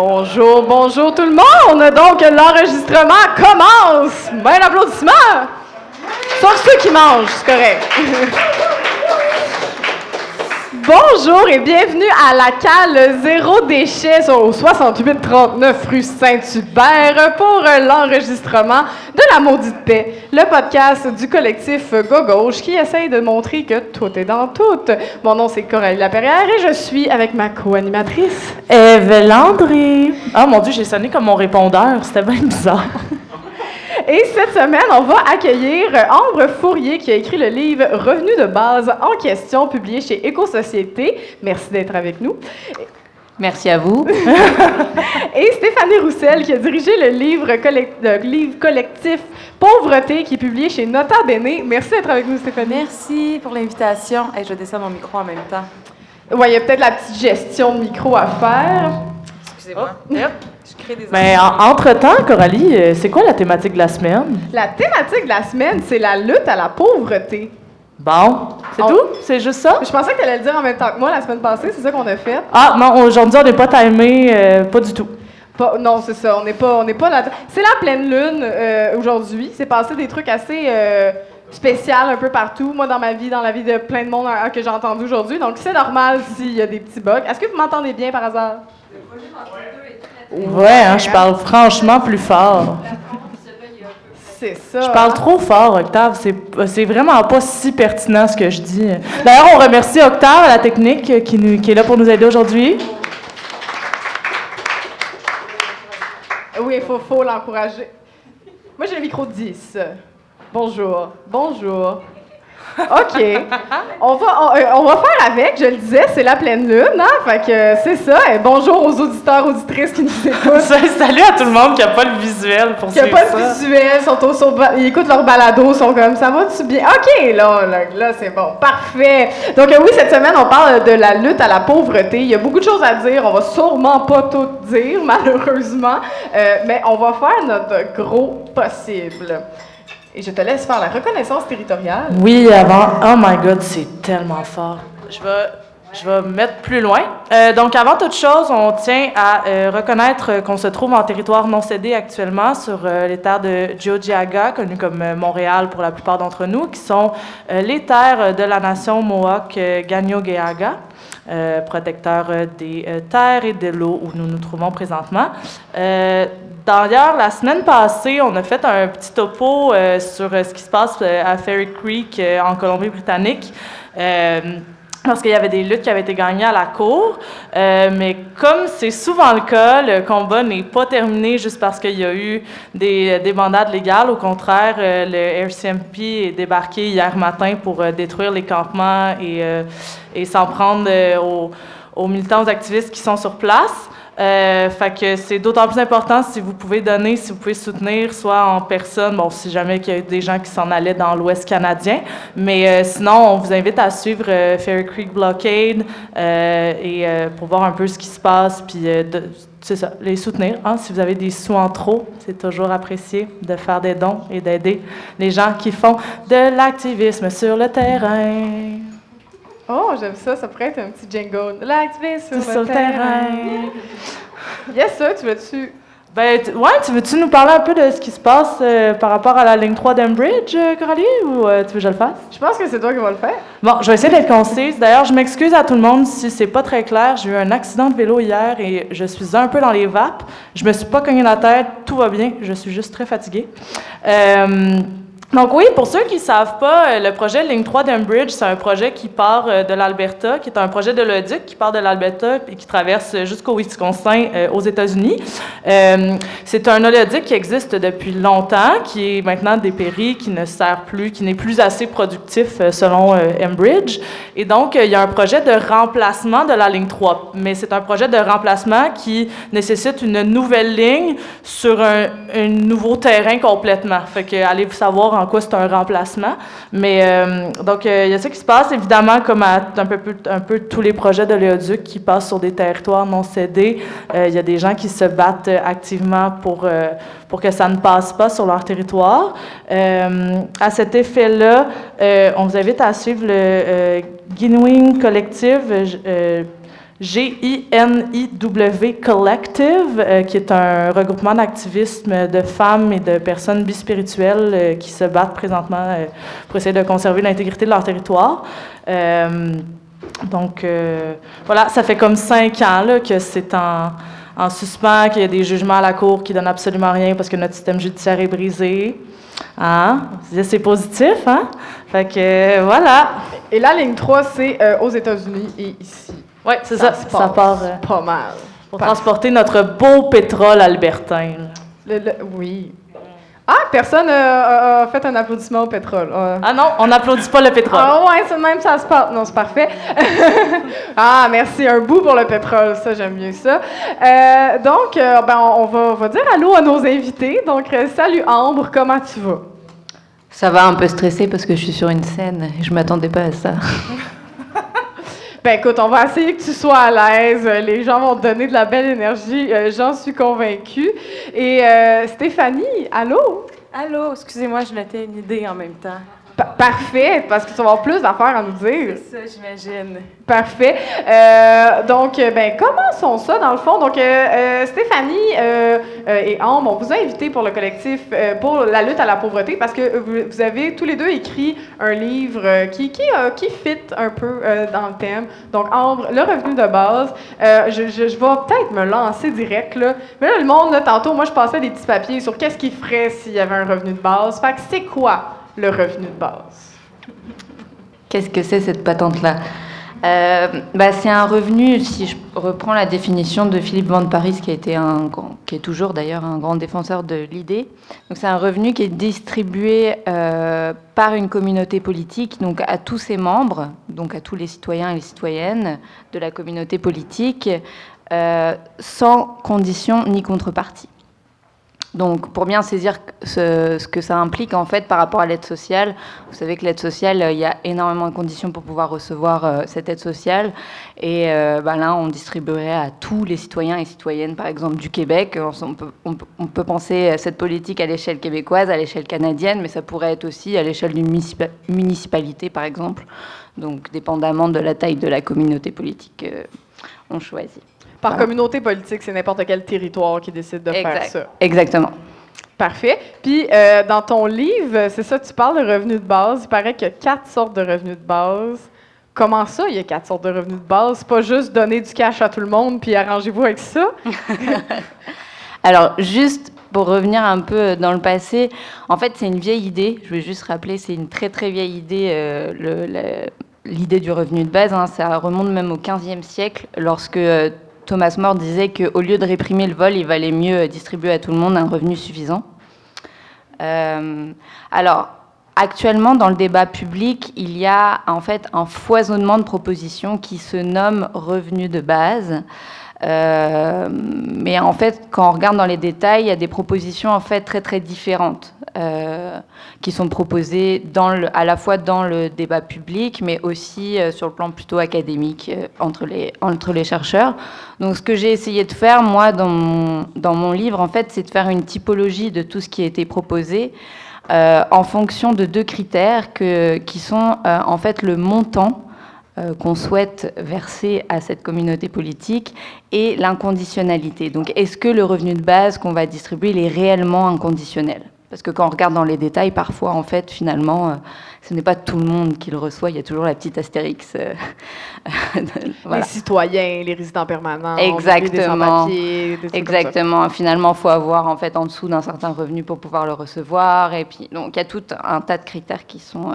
Bonjour, bonjour tout le monde! Donc, l'enregistrement commence! Ben applaudissement! Sauf ceux qui mangent, c'est correct. Bonjour et bienvenue à la cale Zéro Déchet au 6839 rue Saint-Hubert pour l'enregistrement La Maudite Paix, le podcast du collectif Go Gauche qui essaye de montrer que tout est dans tout. Mon nom c'est Coralie Laperrière et je suis avec ma co-animatrice Eve Landry. Ah mon Dieu, j'ai sonné comme mon répondeur, c'était bien bizarre. Et cette semaine, on va accueillir Ambre Fourier qui a écrit le livre Revenu de base en question, publié chez Éco-Société. Merci d'être avec nous. Merci à vous. Et Stéphanie Roussel qui a dirigé le livre, livre collectif Pauvreté qui est publié chez Nota Bene. Merci d'être avec nous, Stéphanie. Merci pour l'invitation. Et je descends mon micro en même temps. Oui, il y a peut-être la petite gestion de micro à faire. Excusez-moi. Oh, mais entre-temps, Coralie, euh, c'est quoi la thématique de la semaine? La thématique de la semaine, c'est la lutte à la pauvreté. Bon, c'est tout? C'est juste ça? Je pensais que tu allais le dire en même temps que moi la semaine passée, c'est ça qu'on a fait. Ah non, aujourd'hui on n'est pas timé, euh, pas du tout. non, c'est ça, on n'est pas, on n'est pas là. C'est la pleine lune euh, aujourd'hui. C'est passé des trucs assez spéciaux un peu partout. Moi, dans ma vie, dans la vie de plein de monde que j'ai entendu aujourd'hui. Donc, c'est normal s'il y a des petits bugs. Est-ce que vous m'entendez bien par hasard? Ouais, hein, je parle franchement plus fort. C'est ça. Je parle trop fort, Octave. C'est vraiment pas si pertinent ce que je dis. D'ailleurs, on remercie Octave à la technique qui, nous, qui est là pour nous aider aujourd'hui. Oui, il faut, faut l'encourager. Moi, j'ai le micro 10. Bonjour. Bonjour. OK. On va, euh, on, va faire avec, je le disais, c'est la pleine lune, hein? Fait que c'est ça. Et bonjour aux auditeurs, auditrices qui nous écoutent. Salut à tout le monde qui n'a pas le visuel pour Qui n'a pas le visuel, sont ils écoutent leur balado, sont comme ça va-tu bien? OK, là, là, c'est bon. Parfait. Donc, euh, oui, cette semaine, on parle de la lutte à la pauvreté. Il y a beaucoup de choses à dire. On va sûrement pas tout dire, malheureusement. Euh, mais on va faire notre gros possible. Et je te laisse faire la reconnaissance territoriale. Oui, avant. Oh my God, c'est tellement fort. Je vais, je vais me mettre plus loin. Euh, donc, avant toute chose, on tient à euh, reconnaître qu'on se trouve en territoire non cédé actuellement sur euh, les terres de Geogiaga, connues comme Montréal pour la plupart d'entre nous, qui sont les terres de la nation Mohawk Gagnogeaga. protecteur des terres et de l'eau où nous nous trouvons présentement. D'ailleurs, la semaine passée, on a fait un petit topo euh, sur euh, ce qui se passe euh, à Ferry Creek en Colombie-Britannique. Parce qu'il y avait des luttes qui avaient été gagnées à la cour. mais comme c'est souvent le cas, le combat n'est pas terminé juste parce qu'il y a eu des, des bandades légales. Au contraire, le RCMP est débarqué hier matin pour détruire les campements et, et s'en prendre aux, aux militants, aux activistes qui sont sur place. Euh, fait que c'est d'autant plus important si vous pouvez donner, si vous pouvez soutenir, soit en personne, bon, si jamais il y a des gens qui s'en allaient dans l'Ouest canadien, mais euh, sinon, on vous invite à suivre euh, Fairy Creek Blockade et pour voir un peu ce qui se passe, puis c'est ça, les soutenir. Hein, si vous avez des sous en trop, c'est toujours apprécié de faire des dons et d'aider les gens qui font de l'activisme sur le terrain. Oh, j'aime ça. Ça pourrait être un petit jingle. L'activiste sur, le terrain. yes, ça, tu veux-tu... Ben, ouais, tu veux-tu nous parler un peu de ce qui se passe euh, par rapport à la ligne 3 d'Embridge, euh, Coralie, ou euh, tu veux que je le fasse? Je pense que c'est toi qui vas le faire. Bon, je vais essayer d'être concise. D'ailleurs, je m'excuse à tout le monde si c'est pas très clair. J'ai eu un accident de vélo hier et je suis un peu dans les vapes. Je me suis pas cogné la tête, tout va bien. Je suis juste très fatiguée. Donc oui, pour ceux qui ne savent pas, euh, le projet Ligne 3 d'Embridge, c'est un projet qui part euh, de l'Alberta, qui est un projet de l'ODUC qui part de l'Alberta et qui traverse jusqu'au Wisconsin euh, aux États-Unis. c'est un oléoduc qui existe depuis longtemps, qui est maintenant dépéri, qui ne sert plus, qui n'est plus assez productif selon Enbridge. Et donc, il y a un projet de remplacement de la ligne 3, mais c'est un projet de remplacement qui nécessite une nouvelle ligne sur un, un nouveau terrain complètement. Fait que allez vous savoir en quoi c'est un remplacement. Mais euh, donc, euh, il y a ça qui se passe, évidemment, comme à un peu, tous les projets de l'éoduc qui passent sur des territoires non cédés. Euh, il y a des gens qui se battent activement pour, pour que ça ne passe pas sur leur territoire. à cet effet-là, on vous invite à suivre le Guinewing Collective G-I-N-I-W Collective, euh, qui est un regroupement d'activisme de femmes et de personnes bispirituelles euh, qui se battent présentement euh, pour essayer de conserver l'intégrité de leur territoire. donc, voilà, ça fait comme cinq ans que c'est en, en suspens, qu'il y a des jugements à la Cour qui donnent absolument rien parce que notre système judiciaire est brisé. Hein? C'est positif, hein? Fait que, voilà. Et la ligne 3, c'est aux États-Unis et ici. Oui, c'est ça. Ça, part euh, pas mal. Pour transporter notre beau pétrole albertain. oui. Ah, personne n'a fait un applaudissement au pétrole. Ah non, on n'applaudit pas le pétrole. Ah ouais, c'est même ça se passe. Non, c'est parfait. ah, merci. Un bout pour le pétrole, ça, j'aime bien ça. Euh, donc, euh, ben, on, va, on, va, dire allô à nos invités. Donc, salut Ambre, comment tu vas? Ça va un peu stressé parce que je suis sur une scène et je m'attendais pas à ça. Ben écoute, on va essayer que tu sois à l'aise. Les gens vont te donner de la belle énergie, euh, j'en suis convaincue. Et euh, Stéphanie, allô? Allô, excusez-moi, je mettais une idée en même temps parfait, parce tu vas avoir plus d'affaires à nous dire. C'est ça, j'imagine. Parfait. Euh, donc, euh, ben, commençons ça, dans le fond. Donc, euh, Stéphanie et Ambre, on vous a invité pour le collectif pour la lutte à la pauvreté parce que vous, avez tous les deux écrit un livre qui, qui, qui fit un peu dans le thème. Donc, Ambre, le revenu de base. je, je, vais peut-être me lancer direct, là. Mais là, le monde, là, tantôt, moi, je passais des petits papiers sur qu'est-ce qu'il ferait s'il y avait un revenu de base. Fait que c'est quoi? Le revenu de base. Qu'est-ce que c'est cette patente-là euh, bah, C'est un revenu, si je reprends la définition de Philippe Van Paris, qui, a été un, qui est toujours d'ailleurs un grand défenseur de l'idée. C'est un revenu qui est distribué euh, par une communauté politique, donc à tous ses membres, donc à tous les citoyens et les citoyennes de la communauté politique, euh, sans condition ni contrepartie. Donc, pour bien saisir ce, que ça implique en fait par rapport à l'aide sociale, vous savez que l'aide sociale, il y a énormément de conditions pour pouvoir recevoir euh, cette aide sociale. Et euh, bah là, on distribuerait à tous les citoyens et citoyennes, par exemple du Québec. On peut, penser cette politique à l'échelle québécoise, à l'échelle canadienne, mais ça pourrait être aussi à l'échelle d'une municipalité, par exemple. Donc, dépendamment de la taille de la communauté politique, euh, on choisit. Par communauté politique, c'est n'importe quel territoire qui décide de faire ça. Exactement. Parfait. Puis, euh, dans ton livre, c'est ça, tu parles de revenus de base. Il paraît qu'il y a quatre sortes de revenus de base. Comment ça, il y a quatre sortes de revenus de base? C'est pas juste donner du cash à tout le monde puis arrangez-vous avec ça? Alors, juste pour revenir un peu dans le passé, en fait, c'est une vieille idée. Je vais juste rappeler, c'est une très très vieille idée, euh, l'idée du revenu de base. Hein. ça remonte même au 15e siècle, lorsque euh, Thomas More disait qu'au lieu de réprimer le vol, il valait mieux distribuer à tout le monde un revenu suffisant. Euh, alors, actuellement, dans le débat public, il y a en fait un foisonnement de propositions qui se nomment revenu de base. Euh, mais en fait, quand on regarde dans les détails, il y a des propositions en fait très très différentes euh, qui sont proposées à la fois dans le débat public, mais aussi euh, sur le plan plutôt académique entre les entre les chercheurs. Donc, ce que j'ai essayé de faire moi dans mon, dans mon livre, en fait, c'est de faire une typologie de tout ce qui a été proposé. en fonction de deux critères qui sont en fait le montant qu'on souhaite verser à cette communauté politique et l'inconditionnalité. Donc est-ce que le revenu de base qu'on va distribuer est réellement inconditionnel? Parce que quand on regarde dans les détails, parfois, en fait, finalement, euh, ce n'est pas tout le monde qui le reçoit. Il y a toujours la petite astérix. Euh, les citoyens, les résidents permanents, exactement, les exactement. Finalement, il faut avoir en fait en dessous d'un certain revenu pour pouvoir le recevoir. Et puis, donc, il y a tout un tas de critères qui sont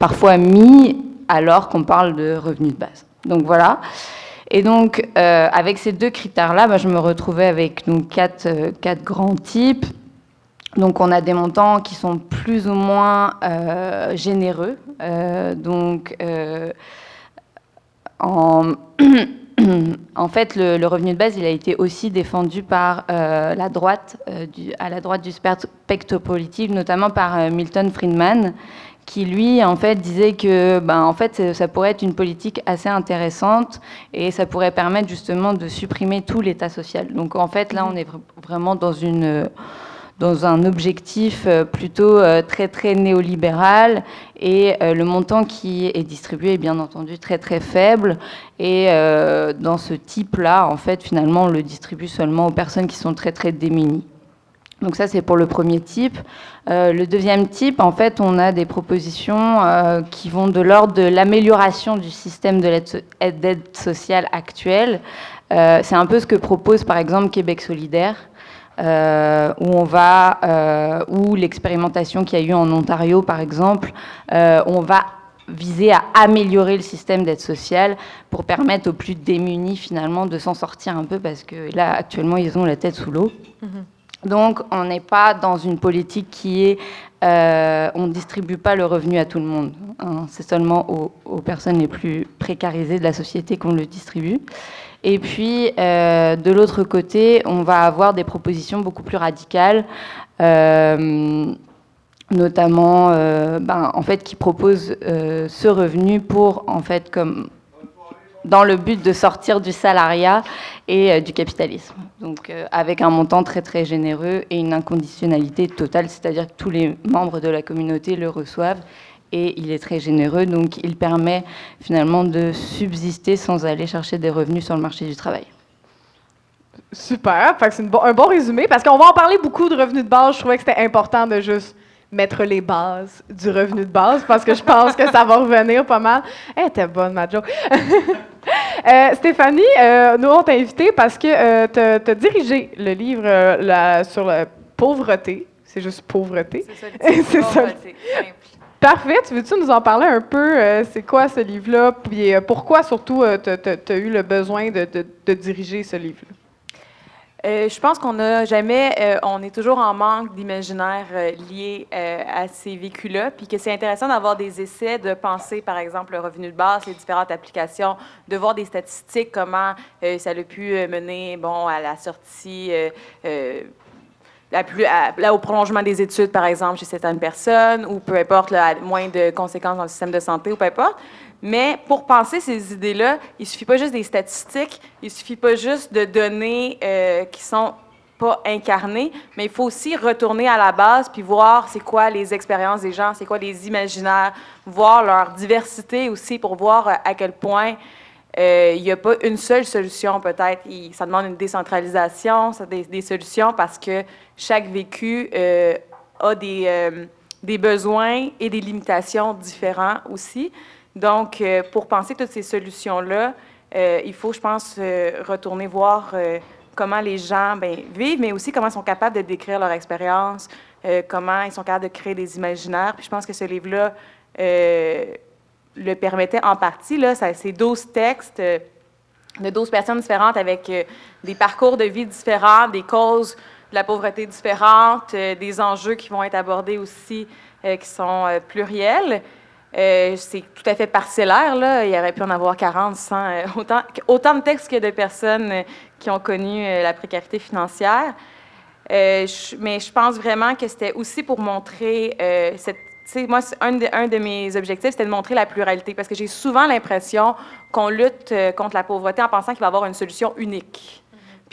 parfois mis alors qu'on parle de revenus de base. Donc voilà. Et donc, euh, avec ces deux critères-là, je me retrouvais avec quatre, euh, quatre, grands types. Donc, on a des montants qui sont plus ou moins euh, généreux. donc, en, en, fait, le, revenu de base, il a été aussi défendu par la droite, à la droite du spectre politique, notamment par Milton Friedman, qui lui en fait disait que ben, en fait ça pourrait être une politique assez intéressante et ça pourrait permettre justement de supprimer tout l'état social. Donc en fait là on est vraiment dans une dans un objectif plutôt très très néolibéral et le montant qui est distribué est bien entendu très très faible et dans ce type-là, en fait, finalement, on le distribue seulement aux personnes qui sont très très démunies. Donc ça, c'est pour le premier type. Euh, le deuxième type, en fait, on a des propositions euh, qui vont de l'ordre de l'amélioration du système de l'aide sociale actuelle. Euh, c'est un peu ce que propose, par exemple, Québec solidaire. où on va, où l'expérimentation qu'il y a eu en Ontario, par exemple, on va viser à améliorer le système d'aide sociale pour permettre aux plus démunis finalement de s'en sortir un peu parce que là actuellement ils ont la tête sous l'eau. Mm-hmm. Donc, on n'est pas dans une politique qui est, euh, on ne distribue pas le revenu à tout le monde. Hein. C'est seulement aux, personnes les plus précarisées de la société qu'on le distribue. Et puis, euh, de l'autre côté, on va avoir des propositions beaucoup plus radicales, euh, notamment, ben, en fait, qui proposent ce revenu pour, en fait, comme dans le but de sortir du salariat et euh, du capitalisme. Donc euh, avec un montant très très généreux et une inconditionnalité totale, c'est-à-dire que tous les membres de la communauté le reçoivent et il est très généreux, donc il permet finalement de subsister sans aller chercher des revenus sur le marché du travail. Super, c'est un bon résumé parce qu'on va en parler beaucoup de revenus de base. Je trouvais que c'était important de juste mettre les bases du revenu de base parce que je pense que ça va revenir pas mal. Elle était bonne, ma euh, Stéphanie, euh, nous on t'a invité parce que euh, tu as, dirigé le livre sur la pauvreté. C'est juste pauvreté. C'est ça, Parfait. Tu veux-tu nous en parler un peu? c'est quoi ce livre-là? Puis pourquoi surtout tu as, eu le besoin de, de diriger ce livre-là? Euh, je pense qu'on n'a jamais, euh, on est toujours en manque d'imaginaire euh, lié à ces véhicules-là, puis que c'est intéressant d'avoir des essais, de penser, par exemple, le revenu de base, les différentes applications, de voir des statistiques, comment ça a pu mener, bon, à la sortie, plus, au prolongement des études, par exemple, chez certaines personnes, ou peu importe, là, moins de conséquences dans le système de santé, ou peu importe. Mais pour penser ces idées-là, il suffit pas juste des statistiques, il suffit pas juste de données euh, qui sont pas incarnées, mais il faut aussi retourner à la base puis voir c'est quoi les expériences des gens, c'est quoi les imaginaires, voir leur diversité aussi pour voir à quel point euh, il n'y a pas une seule solution peut-être. Ça demande une décentralisation, ça, des, solutions parce que chaque vécu euh, a euh, des besoins et des limitations différents aussi. Donc, euh, pour penser toutes ces solutions-là, euh, il faut, je pense, euh, retourner voir comment les gens ben, vivent, mais aussi comment ils sont capables de décrire leur expérience, comment ils sont capables de créer des imaginaires. Puis je pense que ce livre-là le permettait en partie. Là, c'est 12 textes de 12 personnes différentes avec des parcours de vie différents, des causes de la pauvreté différentes, des enjeux qui vont être abordés aussi qui sont pluriels. Euh, c'est tout à fait parcellaire. Là. Il y aurait pu en avoir 40, 100, euh, autant, de textes que de personnes euh, qui ont connu la précarité financière. mais je pense vraiment que c'était aussi pour montrer cette. Moi, un de mes objectifs, c'était de montrer la pluralité, parce que j'ai souvent l'impression qu'on lutte contre la pauvreté en pensant qu'il va y avoir une solution unique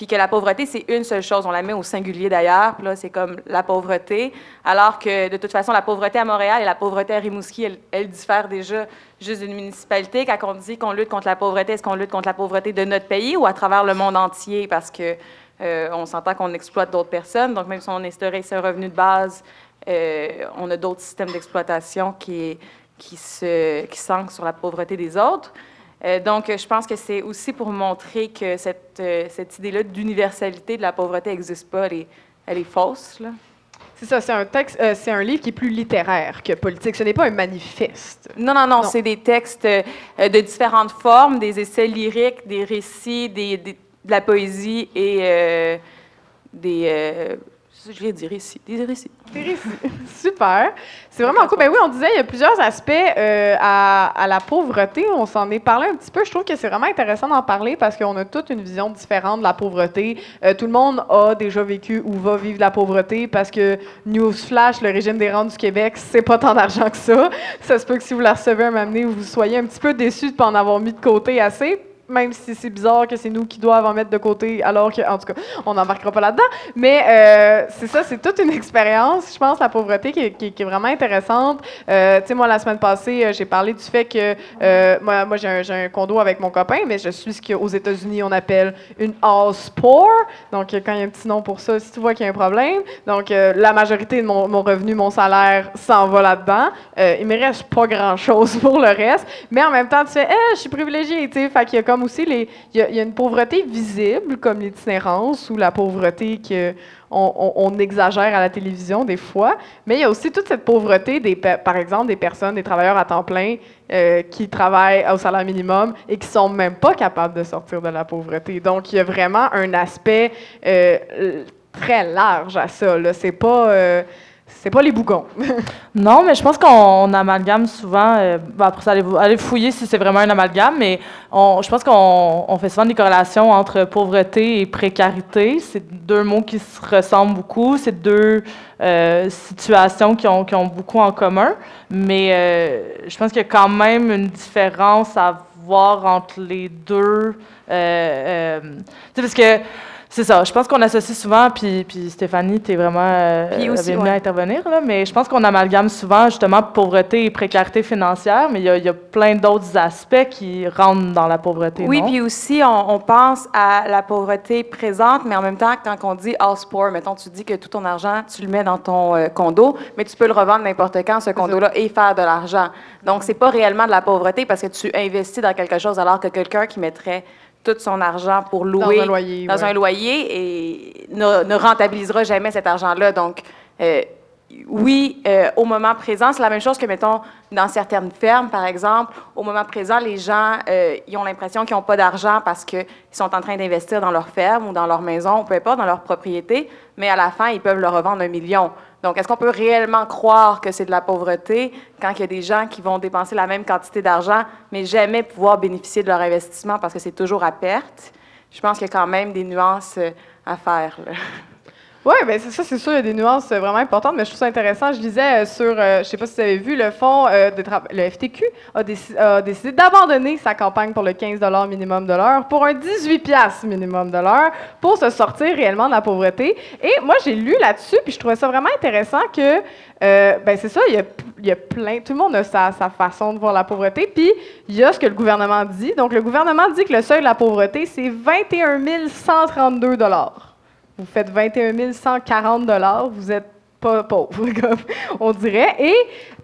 puis que la pauvreté, c'est une seule chose. On la met au singulier d'ailleurs, là, c'est comme la pauvreté, alors que de toute façon, la pauvreté à Montréal et la pauvreté à Rimouski, elles, diffèrent déjà juste d'une municipalité. Quand on dit qu'on lutte contre la pauvreté, est-ce qu'on lutte contre la pauvreté de notre pays ou à travers le monde entier? Parce que euh, on s'entend qu'on exploite d'autres personnes, donc même si on instaurait ce revenu de base, euh, on a d'autres systèmes d'exploitation qui, qui, se, qui s'ancrent sur la pauvreté des autres. Euh, donc, je pense que c'est aussi pour montrer que cette, euh, cette idée-là d'universalité de la pauvreté n'existe pas, elle est, elle est fausse. Là. C'est ça, c'est un texte, euh, c'est un livre qui est plus littéraire que politique. Ce n'est pas un manifeste. Non, non, non, c'est des textes de différentes formes, des essais lyriques, des récits, des, de la poésie et des je viens dire récits, des récits. Des récits. Super. C'est vraiment cool. Ben oui, on disait, il y a plusieurs aspects euh, à, la pauvreté. On s'en est parlé un petit peu. Je trouve que c'est vraiment intéressant d'en parler parce qu'on a toute une vision différente de la pauvreté. Euh, tout le monde a déjà vécu ou va vivre la pauvreté parce que, newsflash, le régime des rentes du Québec, c'est pas tant d'argent que ça. Ça se peut que si vous la recevez un moment donné, vous soyez un petit peu déçu de ne pas en avoir mis de côté assez même si c'est bizarre que c'est nous qui doivent en mettre de côté, alors que, en tout cas, on n'embarquera pas là-dedans. Mais euh, c'est ça, c'est toute une expérience, je pense, la pauvreté qui, est vraiment intéressante. Euh, tu sais, moi, la semaine passée, euh, j'ai parlé du fait que moi, j'ai un, condo avec mon copain, mais je suis ce qu'aux États-Unis, on appelle une house poor. Donc, quand il y a un petit nom pour ça, si tu vois qu'il y a un problème. Donc, la majorité de mon, revenu, mon salaire s'en va là-dedans. Il me reste pas grand-chose pour le reste. Mais en même temps, tu fais, Eh, je suis privilégié, tu sais. Fait qu'il y a comme aussi. Il y y a une pauvreté visible, comme l'itinérance ou la pauvreté que on, exagère à la télévision des fois. Mais il y a aussi toute cette pauvreté, par exemple, des personnes, des travailleurs à temps plein euh, qui travaillent au salaire minimum et qui sont même pas capables de sortir de la pauvreté. Donc, il y a vraiment un aspect euh, très large à ça. C'est pas. euh, c'est pas les bougons. Non, mais je pense qu'on on amalgame souvent. ben, après ça, allez, allez fouiller si c'est vraiment un amalgame, mais on, je pense qu'on on fait souvent des corrélations entre pauvreté et précarité. C'est deux mots qui se ressemblent beaucoup. C'est deux euh, situations qui ont, beaucoup en commun. Mais euh, je pense qu'il y a quand même une différence à voir entre les deux. Parce que. C'est ça. Je pense qu'on associe souvent, puis, puis Stéphanie, tu es vraiment euh, aussi, ouais. à intervenir, là, mais je pense qu'on amalgame souvent justement pauvreté et précarité financière, mais il y a, il y a plein d'autres aspects qui rentrent dans la pauvreté. Oui, non? puis aussi, on, on pense à la pauvreté présente, mais en même temps, quand on dit house poor, mettons, tu dis que tout ton argent, tu le mets dans ton euh, condo, mais tu peux le revendre n'importe quand, ce condo-là, et faire de l'argent. Donc, c'est pas réellement de la pauvreté parce que tu investis dans quelque chose, alors que quelqu'un qui mettrait tout son argent pour louer Dans un loyer. dans ouais. un loyer et ne, ne rentabilisera jamais cet argent-là. Donc, euh, oui, euh, au moment présent, c'est la même chose que, mettons, dans certaines fermes, par exemple. Au moment présent, les gens, euh, ils ont l'impression qu'ils n'ont pas d'argent parce qu'ils sont en train d'investir dans leur ferme ou dans leur maison, peu importe, dans leur propriété, mais à la fin, ils peuvent le revendre un million. Donc, est-ce qu'on peut réellement croire que c'est de la pauvreté quand il y a des gens qui vont dépenser la même quantité d'argent, mais jamais pouvoir bénéficier de leur investissement parce que c'est toujours à perte? Je pense qu'il y a quand même des nuances euh, à faire. là. Oui, bien c'est ça, c'est sûr, il y a des nuances euh, vraiment importantes, mais je trouve ça intéressant. Je lisais euh, sur, euh, je ne sais pas si vous avez vu, le fonds de le FTQ a, déci- a décidé d'abandonner sa campagne pour le 15 minimum de l'heure pour un 18 piastres minimum de l'heure pour se sortir réellement de la pauvreté. Et moi, j'ai lu là-dessus, puis je trouvais ça vraiment intéressant que, ben c'est ça, il y a, plein, tout le monde a sa, sa façon de voir la pauvreté, puis il y a ce que le gouvernement dit. Donc, le gouvernement dit que le seuil de la pauvreté, c'est 21 132 vous faites 21 140 dollars, vous êtes pas pauvre, comme on dirait. Et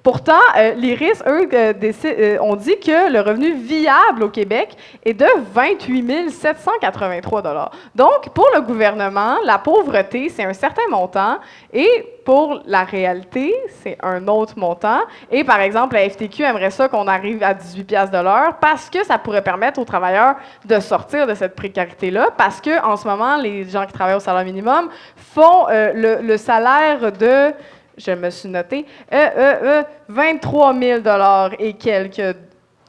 pourtant, euh, l'IRIS, eux, euh, euh, ont dit que le revenu viable au Québec est de 28 783 dollars. Donc, pour le gouvernement, la pauvreté, c'est un certain montant, et pour la réalité, c'est un autre montant. Et par exemple, la FTQ aimerait ça qu'on arrive à 18 pièces de l'heure parce que ça pourrait permettre aux travailleurs de sortir de cette précarité-là. Parce que en ce moment, les gens qui travaillent au salaire minimum font euh, le salaire de, je me suis noté, euh, euh, euh, 23 000 dollars et quelques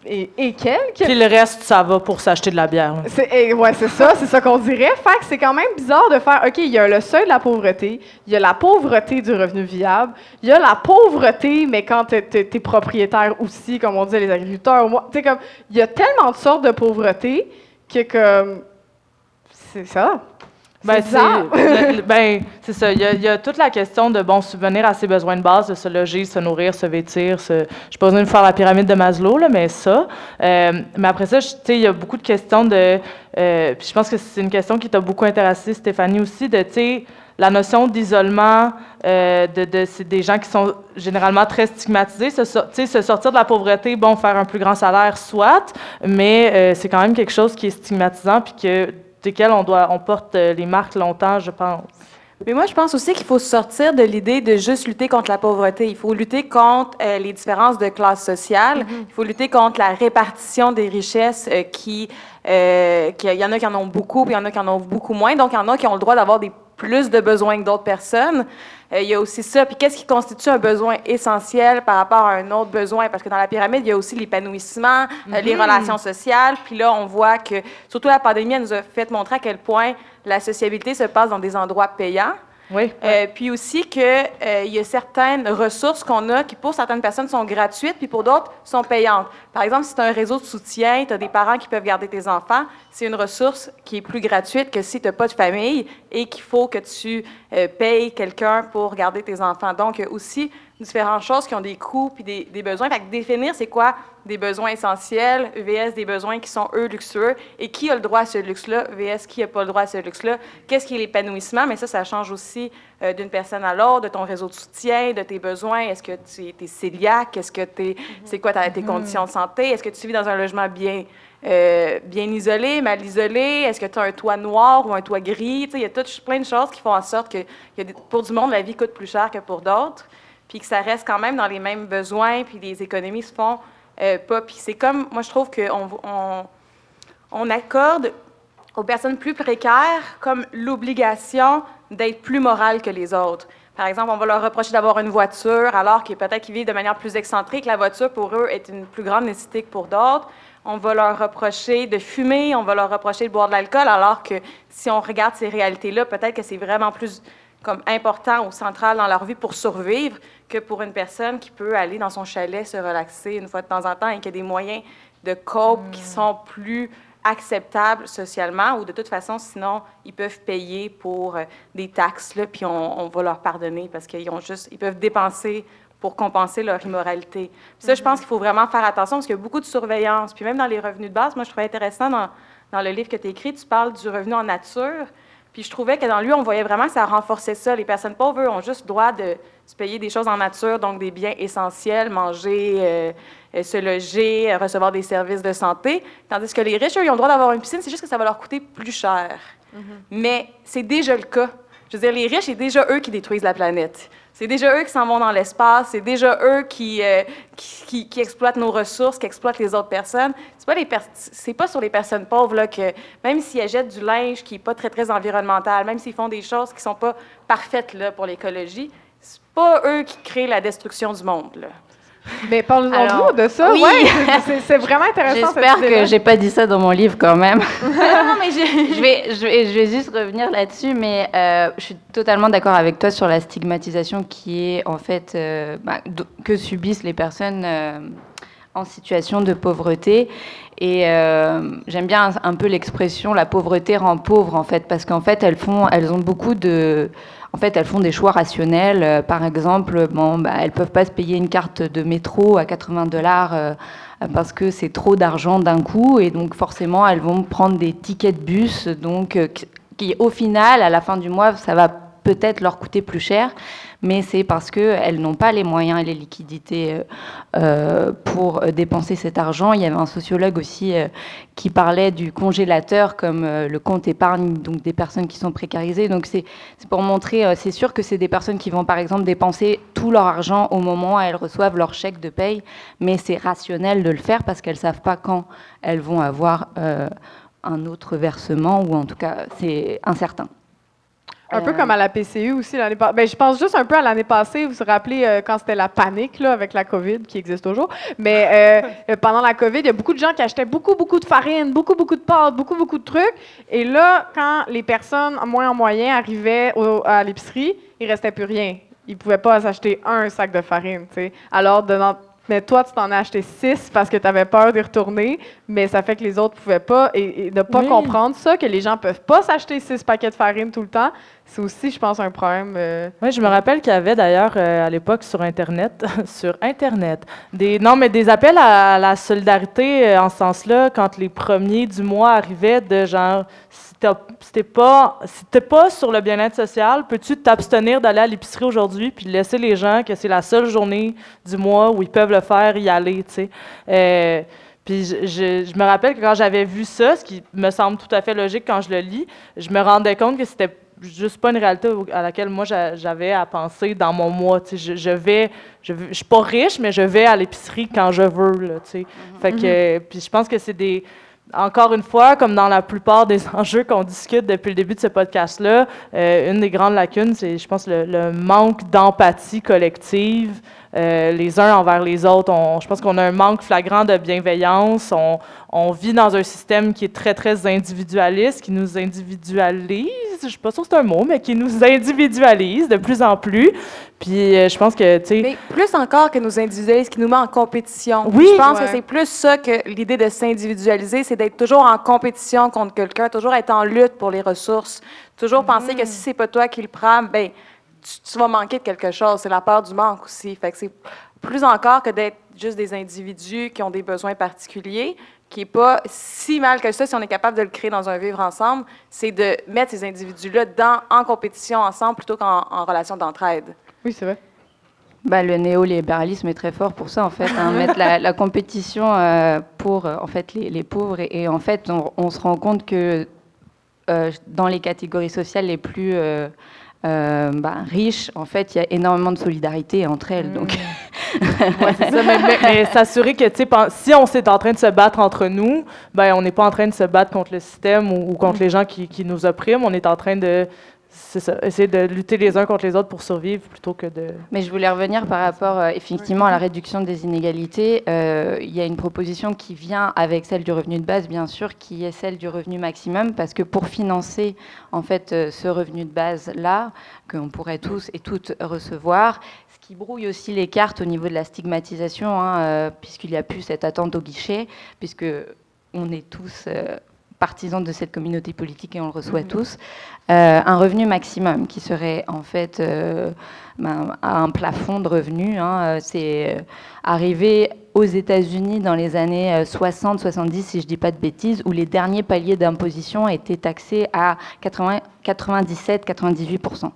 et, et quelques. Puis le reste, ça va pour s'acheter de la bière. C'est, ouais, c'est ça, c'est ça qu'on dirait. Fait que c'est quand même bizarre de faire, OK, il y a le seuil de la pauvreté, il y a la pauvreté du revenu viable, il y a la pauvreté, mais quand t'es, t'es propriétaire aussi, comme on dit les agriculteurs, moi, tu sais, comme, il y a tellement de sortes de pauvreté que, comme, c'est ça. Ben, C'est ben, ça. Il y, a, il y a toute la question de bon subvenir à ses besoins de base, de se loger, se nourrir, se vêtir. Je suis pas besoin de faire la pyramide de Maslow, là, mais ça. Euh, mais après ça, je- tu sais, il y a beaucoup de questions de. euh, puis je pense que c'est une question qui t'a beaucoup intéressé, Stéphanie aussi, de la notion d'isolement, euh, de, de c'est des gens qui sont généralement très stigmatisés. Se, se sortir de la pauvreté, bon, faire un plus grand salaire, soit, mais c'est quand même quelque chose qui est stigmatisant, puis que desquels on doit, on porte euh, les marques longtemps, je pense. Mais moi, je pense aussi qu'il faut sortir de l'idée de juste lutter contre la pauvreté. Il faut lutter contre euh, les différences de classe sociale. Il faut lutter contre la répartition des richesses euh, qui... euh, qu'il y en a qui en ont beaucoup, puis il y en a qui en ont beaucoup moins. Donc, il y en a qui ont le droit d'avoir des plus de besoins que d'autres personnes. Euh, il y a aussi ça. Puis qu'est-ce qui constitue un besoin essentiel par rapport à un autre besoin? Parce que dans la pyramide, il y a aussi l'épanouissement, euh, les relations sociales. Puis là, on voit que, surtout la pandémie, elle nous a fait montrer à quel point la sociabilité se passe dans des endroits payants. Oui. Euh, puis aussi qu'il euh, y a certaines ressources qu'on a qui, pour certaines personnes, sont gratuites, puis pour d'autres, sont payantes. Par exemple, si tu as un réseau de soutien, tu as des parents qui peuvent garder tes enfants, c'est une ressource qui est plus gratuite que si tu n'as pas de famille et qu'il faut que tu euh, payes quelqu'un pour garder tes enfants. Donc, a aussi différentes choses qui ont des coûts puis des, des besoins. Fait que définir c'est quoi des besoins essentiels VS des besoins qui sont, eux, luxueux et qui a le droit à ce luxe-là VS qui n'a pas le droit à ce luxe-là. Qu'est-ce qui est l'épanouissement? Mais ça, ça change aussi euh, d'une personne à l'autre, de ton réseau de soutien, de tes besoins. Est-ce que tu es cœliaque? Est-ce que tu c'est quoi tes conditions de santé? Est-ce que tu vis dans un logement bien, euh, bien isolé, mal isolé? Est-ce que tu as un toit noir ou un toit gris? Il y a tout, plein de choses qui font en sorte que, pour du monde, la vie coûte plus cher que pour d'autres puis que ça reste quand même dans les mêmes besoins, puis les économies se font euh, pas. Puis c'est comme, moi, je trouve qu'on on, accorde aux personnes plus précaires comme l'obligation d'être plus morales que les autres. Par exemple, on va leur reprocher d'avoir une voiture, alors que peut-être qu'ils vivent de manière plus excentrique. La voiture, pour eux, est une plus grande nécessité que pour d'autres. On va leur reprocher de fumer, on va leur reprocher de boire de l'alcool, alors que si on regarde ces réalités-là, peut-être que c'est vraiment plus comme important ou central dans leur vie pour survivre que pour une personne qui peut aller dans son chalet se relaxer une fois de temps en temps et qui a des moyens de cope qui hmm. sont plus acceptables socialement ou de toute façon, sinon, ils peuvent payer pour euh, des taxes, là, puis on, va leur pardonner parce qu'ils ont juste, ils peuvent dépenser pour compenser leur immoralité. ça, je pense hmm. qu'il faut vraiment faire attention parce qu'il y a beaucoup de surveillance. Puis même dans les revenus de base, moi, je trouvais intéressant dans, dans le livre que tu as écrit, tu parles du revenu en nature. Puis je trouvais que dans lui, on voyait vraiment que ça renforçait ça. Les personnes pauvres, eux, ont juste droit de se payer des choses en nature, donc des biens essentiels, manger, euh, euh, se loger, euh, recevoir des services de santé. Tandis que les riches, eux, ils ont le droit d'avoir une piscine, c'est juste que ça va leur coûter plus cher. Mm-hmm. Mais c'est déjà le cas. Je veux dire, les riches, c'est déjà eux qui détruisent la planète. C'est déjà eux qui s'en vont dans l'espace, c'est déjà eux qui, euh, qui, qui, exploitent nos ressources, qui exploitent les autres personnes. C'est pas, les pas sur les personnes pauvres là, que, même s'ils jettent du linge qui n'est pas très, très environnemental, même s'ils font des choses qui sont pas parfaites là, pour l'écologie, c'est pas eux qui créent la destruction du monde. Là. Mais parlons-nous de ça. Oui. c'est vraiment intéressant. J'espère que j'ai pas dit ça dans mon livre quand même. non, mais je... vais, je, vais, je vais juste revenir là-dessus, mais euh, je suis totalement d'accord avec toi sur la stigmatisation qui est en fait euh, bah, que subissent les personnes euh, en situation de pauvreté. Et j'aime bien un, un peu l'expression la pauvreté rend pauvre en fait, parce qu'en fait elles font, elles ont beaucoup de en fait, elles font des choix rationnels. Euh, par exemple, bon, bah, elles peuvent pas se payer une carte de métro à 80 dollars euh, parce que c'est trop d'argent d'un coup, et donc forcément, elles vont prendre des tickets de bus, donc euh, qui, au final, à la fin du mois, ça va peut-être leur coûter plus cher, mais c'est parce qu'elles n'ont pas les moyens et les liquidités euh, euh, pour dépenser cet argent. Il y avait un sociologue aussi euh, qui parlait du congélateur comme le compte épargne, donc des personnes qui sont précarisées. Donc c'est pour montrer, c'est sûr que c'est des personnes qui vont par exemple dépenser tout leur argent au moment où elles reçoivent leur chèque de paye, mais c'est rationnel de le faire parce qu'elles ne savent pas quand elles vont avoir un autre versement, ou en tout cas c'est incertain. Un peu comme à la PCU aussi l'année passée. Ben, je pense juste un peu à l'année passée. Vous vous rappelez euh, quand c'était la panique là, avec la COVID, qui existe toujours. Mais euh, euh, pendant la COVID, il y a beaucoup de gens qui achetaient beaucoup, beaucoup de farine, beaucoup, beaucoup de pâtes, beaucoup, beaucoup de trucs. Et là, quand les personnes moins en moyen arrivaient à l'épicerie, il restait plus rien. Ils ne pouvaient pas s'acheter un sac de farine. sais. Alors, de, mais toi, tu t'en as acheté six parce que tu avais peur d'y retourner, mais ça fait que les autres ne pouvaient pas. Et, ne pas comprendre ça, que les gens ne peuvent pas s'acheter six paquets de farine tout le temps, c'est aussi, je pense, un problème. Euh. Oui, je me rappelle qu'il y avait d'ailleurs euh, à l'époque sur Internet, sur Internet, des, non, mais des appels à, la solidarité euh, en ce sens-là, quand les premiers du mois arrivaient, de genre, si t'es pas, si pas sur le bien-être social, peux-tu t'abstenir d'aller à l'épicerie aujourd'hui puis laisser les gens que c'est la seule journée du mois où ils peuvent le faire, y aller, tu sais? Euh, puis je, je, me rappelle que quand j'avais vu ça, ce qui me semble tout à fait logique quand je le lis, je me rendais compte que c'était juste pas une réalité à laquelle moi j'avais à penser dans mon mois. Je, je vais, je, je suis pas riche, mais je vais à l'épicerie quand je veux. Là, mm-hmm. Fait que, mm-hmm. puis je pense que c'est des encore une fois, comme dans la plupart des enjeux qu'on discute depuis le début de ce podcast-là, euh, une des grandes lacunes, c'est, je pense, le, manque d'empathie collective euh, les uns envers les autres. je pense qu'on a un manque flagrant de bienveillance. On, on, vit dans un système qui est très, très individualiste, qui nous individualise je suis pas sûre que c'est un mot, mais qui nous individualise de plus en plus. Puis euh, je pense que, tu sais... Mais plus encore que nous individualise, qui nous met en compétition. Oui. Je pense Ouais. que c'est plus ça que l'idée de s'individualiser, c'est d'être toujours en compétition contre quelqu'un, toujours être en lutte pour les ressources, toujours penser que si c'est pas toi qui le prends, ben tu, tu vas manquer de quelque chose. C'est la peur du manque aussi. Fait que c'est plus encore que d'être juste des individus qui ont des besoins particuliers, qui est pas si mal que ça si on est capable de le créer dans un vivre ensemble, c'est de mettre ces individus-là dans en compétition ensemble plutôt qu'en en relation d'entraide. Oui, c'est vrai. Bah, le néolibéralisme est très fort pour ça, en fait, hein, mettre la, la compétition euh, pour euh, en fait, les, les pauvres. Et, et en fait, on, on se rend compte que euh, dans les catégories sociales les plus euh, euh, bah, riches, en fait, il y a énormément de solidarité entre elles. Donc, Ouais, c'est ça, mais, mais- mais s'assurer que, si on s'est en train de se battre entre nous, ben on n'est pas en train de se battre contre le système ou, ou contre les gens qui, qui nous oppriment. On est en train de, c'est ça, essayer de lutter les uns contre les autres pour survivre plutôt que de... Mais je voulais revenir par rapport euh, effectivement à la réduction des inégalités. Euh, il y a une proposition qui vient avec celle du revenu de base, bien sûr, qui est celle du revenu maximum, parce que pour financer en fait euh, ce revenu de base là, qu'on pourrait tous et toutes recevoir, ce qui brouille aussi les cartes au niveau de la stigmatisation, hein, puisqu'il n'y a plus cette attente au guichet, puisque on est tous partisans de cette communauté politique et on le reçoit tous, euh, un revenu maximum qui serait en fait euh, ben, à un plafond de revenus. hein, euh, c'est arrivé aux États-Unis dans les années 60-70, si je ne dis pas de bêtises, où les derniers paliers d'imposition étaient taxés à 97-98%.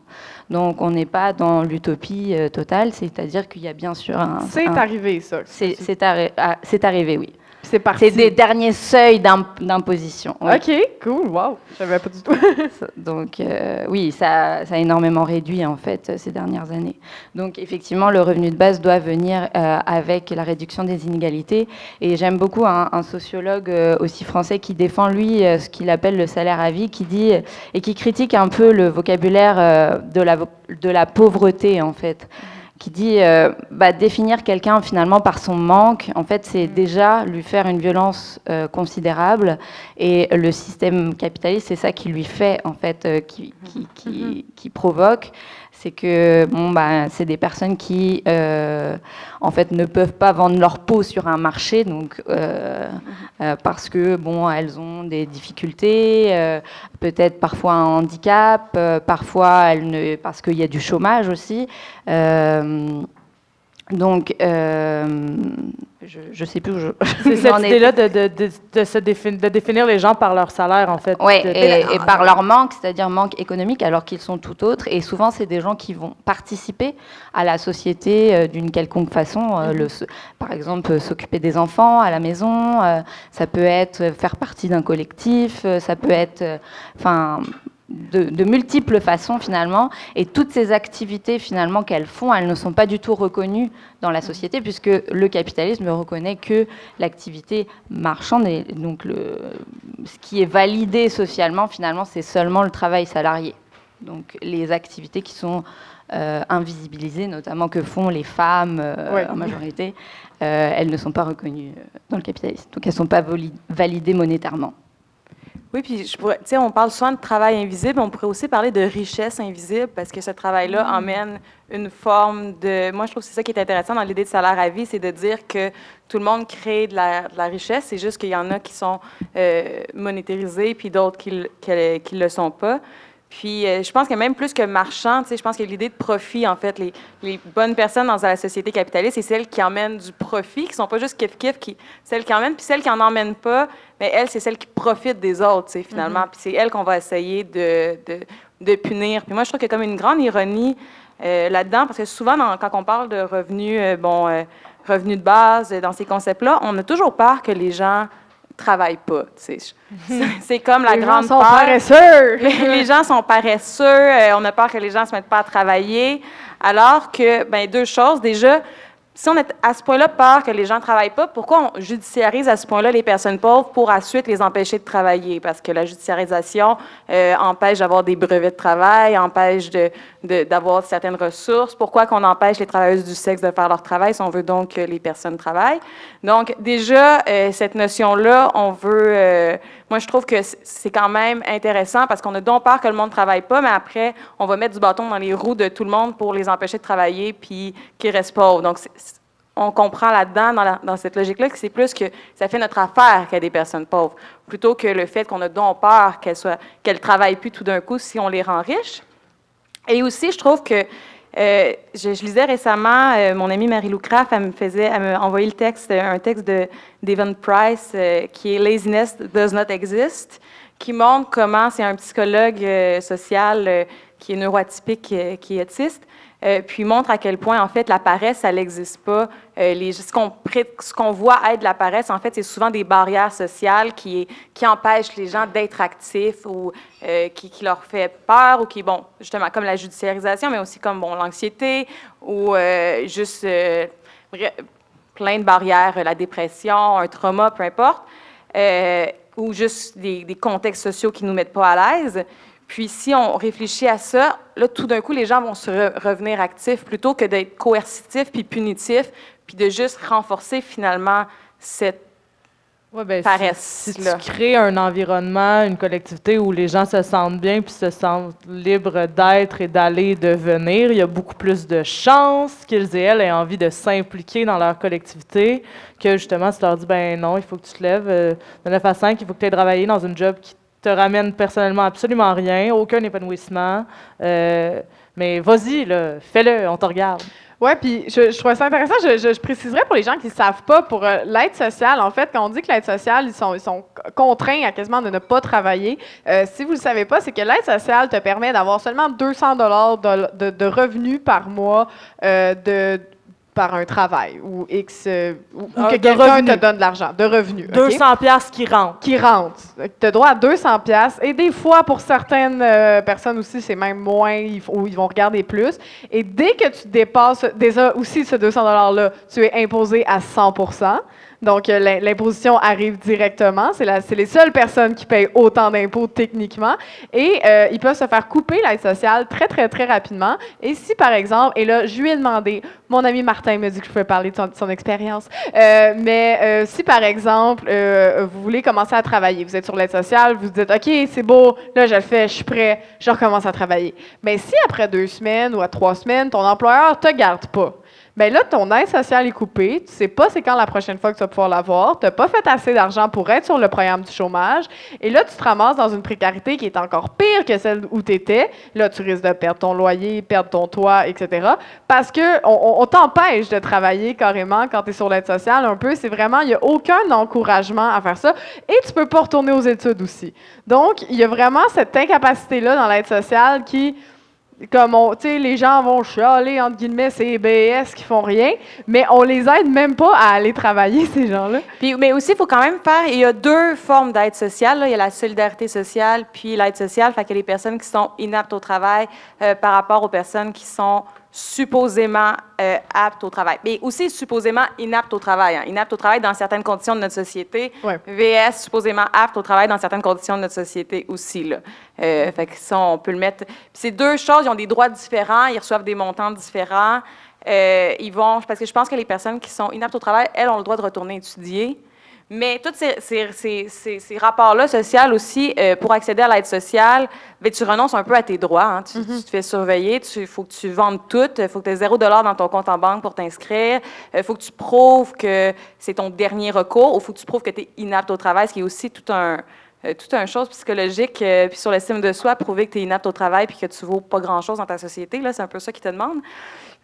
Donc on n'est pas dans l'utopie euh, totale, c'est-à-dire qu'il y a bien sûr un... C'est un- arrivé, ça. c'est c'est arri- ah, c'est arrivé, oui. C'est parti. C'est des derniers seuils d'im- d'imposition. oui. OK, cool, wow. Je savais pas du tout. Donc euh, oui, ça, ça a énormément réduit en fait euh, ces dernières années. Donc effectivement, le revenu de base doit venir euh, avec la réduction des inégalités. Et j'aime beaucoup un, un sociologue euh, aussi français qui défend lui ce qu'il appelle le salaire à vie, qui dit et qui critique un peu le vocabulaire de la de la pauvreté en fait qui dit euh, bah, définir quelqu'un finalement par son manque, en fait, c'est déjà lui faire une violence euh, considérable. Et le système capitaliste, c'est ça qui lui fait, en fait, euh, qui, qui, qui, qui provoque. C'est que bon, bah, c'est des personnes qui, euh, en fait, ne peuvent pas vendre leur peau sur un marché, donc euh, euh, parce que bon, elles ont des difficultés, peut-être parfois un handicap, parfois elles ne, parce qu'il y a du chômage aussi. Donc, euh, je ne sais plus où je. C'est cette idée-là de, de, de, de se défin- de définir les gens par leur salaire, en fait. De- et, et par leur manque, c'est-à-dire manque économique, alors qu'ils sont tout autres. Et souvent, c'est des gens qui vont participer à la société euh, d'une quelconque façon. euh, le se- par exemple, s'occuper des enfants à la maison. ça peut être faire partie d'un collectif. ça peut être, enfin. De, de multiples façons finalement, et toutes ces activités finalement qu'elles font, elles ne sont pas du tout reconnues dans la société puisque le capitalisme ne reconnaît que l'activité marchande et donc le, ce qui est validé socialement finalement c'est seulement le travail salarié. Donc les activités qui sont euh, invisibilisées, notamment que font les femmes euh, Ouais. en majorité, euh, elles ne sont pas reconnues dans le capitalisme. Donc elles ne sont pas vali- validées monétairement. Oui, puis je pourrais, on parle souvent de travail invisible, on pourrait aussi parler de richesse invisible parce que ce travail-là emmène une forme de. Moi, je trouve que c'est ça qui est intéressant dans l'idée de salaire à vie, c'est de dire que tout le monde crée de la, de la richesse, c'est juste qu'il y en a qui sont euh, monétarisés puis d'autres qui ne le sont pas. Puis, euh, je pense que même plus que marchand, je pense que l'idée de profit, en fait, les, les bonnes personnes dans la société capitaliste, c'est celles qui emmènent du profit, qui sont pas juste kiff-kiff, qui, celles qui emmènent, puis celles qui en emmènent pas, mais elles, c'est celles qui profitent des autres, tu sais, finalement. Puis c'est elles qu'on va essayer de, de, de punir. Puis moi, je trouve qu'il y a comme une grande ironie euh, là-dedans, parce que souvent, dans- quand on parle de revenus, euh, bon, euh, revenus de base, dans ces concepts-là, on a toujours peur que les gens travaillent pas, sais. C'est- comme la Les gens grande sont peur. paresseux. Les, gens sont paresseux, on a peur que les gens se mettent pas à travailler, alors que, ben deux choses. Déjà, si on est à ce point-là peur que les gens ne travaillent pas, pourquoi on judiciarise à ce point-là les personnes pauvres pour ensuite les empêcher de travailler? Parce que la judiciarisation euh, empêche d'avoir des brevets de travail, empêche d'avoir de, certaines ressources. Pourquoi qu'on empêche les travailleuses du sexe de faire leur travail si on veut donc que les personnes travaillent? Donc, déjà, euh, cette notion-là, on veut... Euh, moi, je trouve que c'est quand même intéressant parce qu'on a donc peur que le monde ne travaille pas, mais après, on va mettre du bâton dans les roues de tout le monde pour les empêcher de travailler puis qu'ils restent pauvres. Donc, on comprend là-dedans, dans, cette logique-là, que c'est plus que ça fait notre affaire qu'il y a des personnes pauvres, plutôt que le fait qu'on a donc peur qu'elles ne travaillent plus tout d'un coup si on les rend riches. Et aussi, je trouve que euh, je, lisais récemment, euh, mon amie Marie-Lou Craft, elle me faisait, elle me envoyé le texte, un texte de Devon Price euh, qui est Laziness Does Not Exist, qui montre comment c'est un psychologue social qui est neuroatypique, qui est euh, puis montre à quel point, en fait, la paresse, ça n'existe pas. Euh, ce qu'on voit être la paresse, en fait, c'est souvent des barrières sociales qui, empêchent les gens d'être actifs ou euh, qui, qui, leur fait peur ou qui, bon, justement, comme la judiciarisation, mais aussi comme, bon, l'anxiété ou juste plein de barrières, la dépression, un trauma, peu importe, ou juste des, des contextes sociaux qui ne nous mettent pas à l'aise. Puis si on réfléchit à ça, là, tout d'un coup, les gens vont se revenir actifs plutôt que d'être coercitifs puis punitifs, puis de juste renforcer finalement cette ouais, ben, paresse. Si, si, tu crées un environnement, une collectivité où les gens se sentent bien puis se sentent libres d'être et d'aller et de venir, il y a beaucoup plus de chances qu'ils et elles aient envie de s'impliquer dans leur collectivité que justement, si tu leur dis, ben non, il faut que tu te lèves euh, de 9 à 5, il faut que tu aies travaillé dans une job qui te ramène personnellement absolument rien, aucun épanouissement. Euh, mais vas-y, fais-le, on te regarde. Oui, puis je, je trouve ça intéressant. Je, je, préciserais pour les gens qui ne savent pas, pour euh, l'aide sociale, en fait, quand on dit que l'aide sociale, ils sont, contraints à quasiment de ne pas travailler, euh, si vous ne le savez pas, c'est que l'aide sociale te permet d'avoir seulement 200 dollars de, revenus par mois par un travail ou X euh, ou, ah, que quelqu'un te donne de l'argent, de revenus. 200 pièces qui rentrent. Qui rentrent. Tu as droit à 200 pièces et des fois pour certaines euh, personnes aussi c'est même moins ou ils vont regarder plus et dès que tu dépasses déjà aussi ce 200 dollars là, tu es imposé à 100 donc, euh, l'imposition arrive directement. C'est les seules personnes qui payent autant d'impôts techniquement. Et euh, ils peuvent se faire couper l'aide sociale très, très, très rapidement. Et si, par exemple, et là, je lui ai demandé, mon ami Martin me dit que je pouvais parler de son, expérience, euh, mais si, par exemple, vous voulez commencer à travailler, vous êtes sur l'aide sociale, vous dites, OK, c'est beau, là, je le fais, je suis prêt, je recommence à travailler. Mais si après deux semaines ou à trois semaines, ton employeur te garde pas, Bien là, ton aide sociale est coupée. Tu sais pas c'est quand la prochaine fois que tu vas pouvoir l'avoir. Tu n'as pas fait assez d'argent pour être sur le programme du chômage. Et là, tu te ramasses dans une précarité qui est encore pire que celle où tu étais. Là, tu risques de perdre ton loyer, perdre ton toit, etc. Parce qu'on on, t'empêche de travailler carrément quand tu es sur l'aide sociale un peu. C'est vraiment, il n'y a aucun encouragement à faire ça. Et tu peux pas retourner aux études aussi. Donc, il y a vraiment cette incapacité-là dans l'aide sociale qui comme on, les gens vont chialer, entre guillemets, c'est BS qui font rien, mais on les aide même pas à aller travailler, ces gens-là. Puis, mais aussi, il faut quand même faire, il y a deux formes d'aide sociale. Il y a la solidarité sociale, puis l'aide sociale. Fait a les personnes qui sont inaptes au travail euh, par rapport aux personnes qui sont supposément euh, apte au travail, mais aussi supposément inapte au travail. Hein. Inapte au travail dans certaines conditions de notre société. VS, supposément apte au travail dans certaines conditions de notre société aussi. Là. Euh, fait que ça, on peut le mettre. Puis ces deux choses, ils ont des droits différents, ils reçoivent des montants différents. Euh, ils vont, parce que je pense que les personnes qui sont inaptes au travail, elles ont le droit de retourner étudier. Mais tous ces, rapports-là sociaux aussi, euh, pour accéder à l'aide sociale, ben, tu renonces un peu à tes droits. Hein. Mm-hmm. Tu, te fais surveiller, il faut que tu vendes tout, il faut que tu aies zéro dollar dans ton compte en banque pour t'inscrire, il euh, faut que tu prouves que c'est ton dernier recours, ou il faut que tu prouves que tu es inapte au travail, ce qui est aussi tout un, euh, toute une chose psychologique, puis sur l'estime de soi, prouver que tu es inapte au travail puis que tu vaux pas grand-chose dans ta société. Là, c'est un peu ça qu'ils te demandent.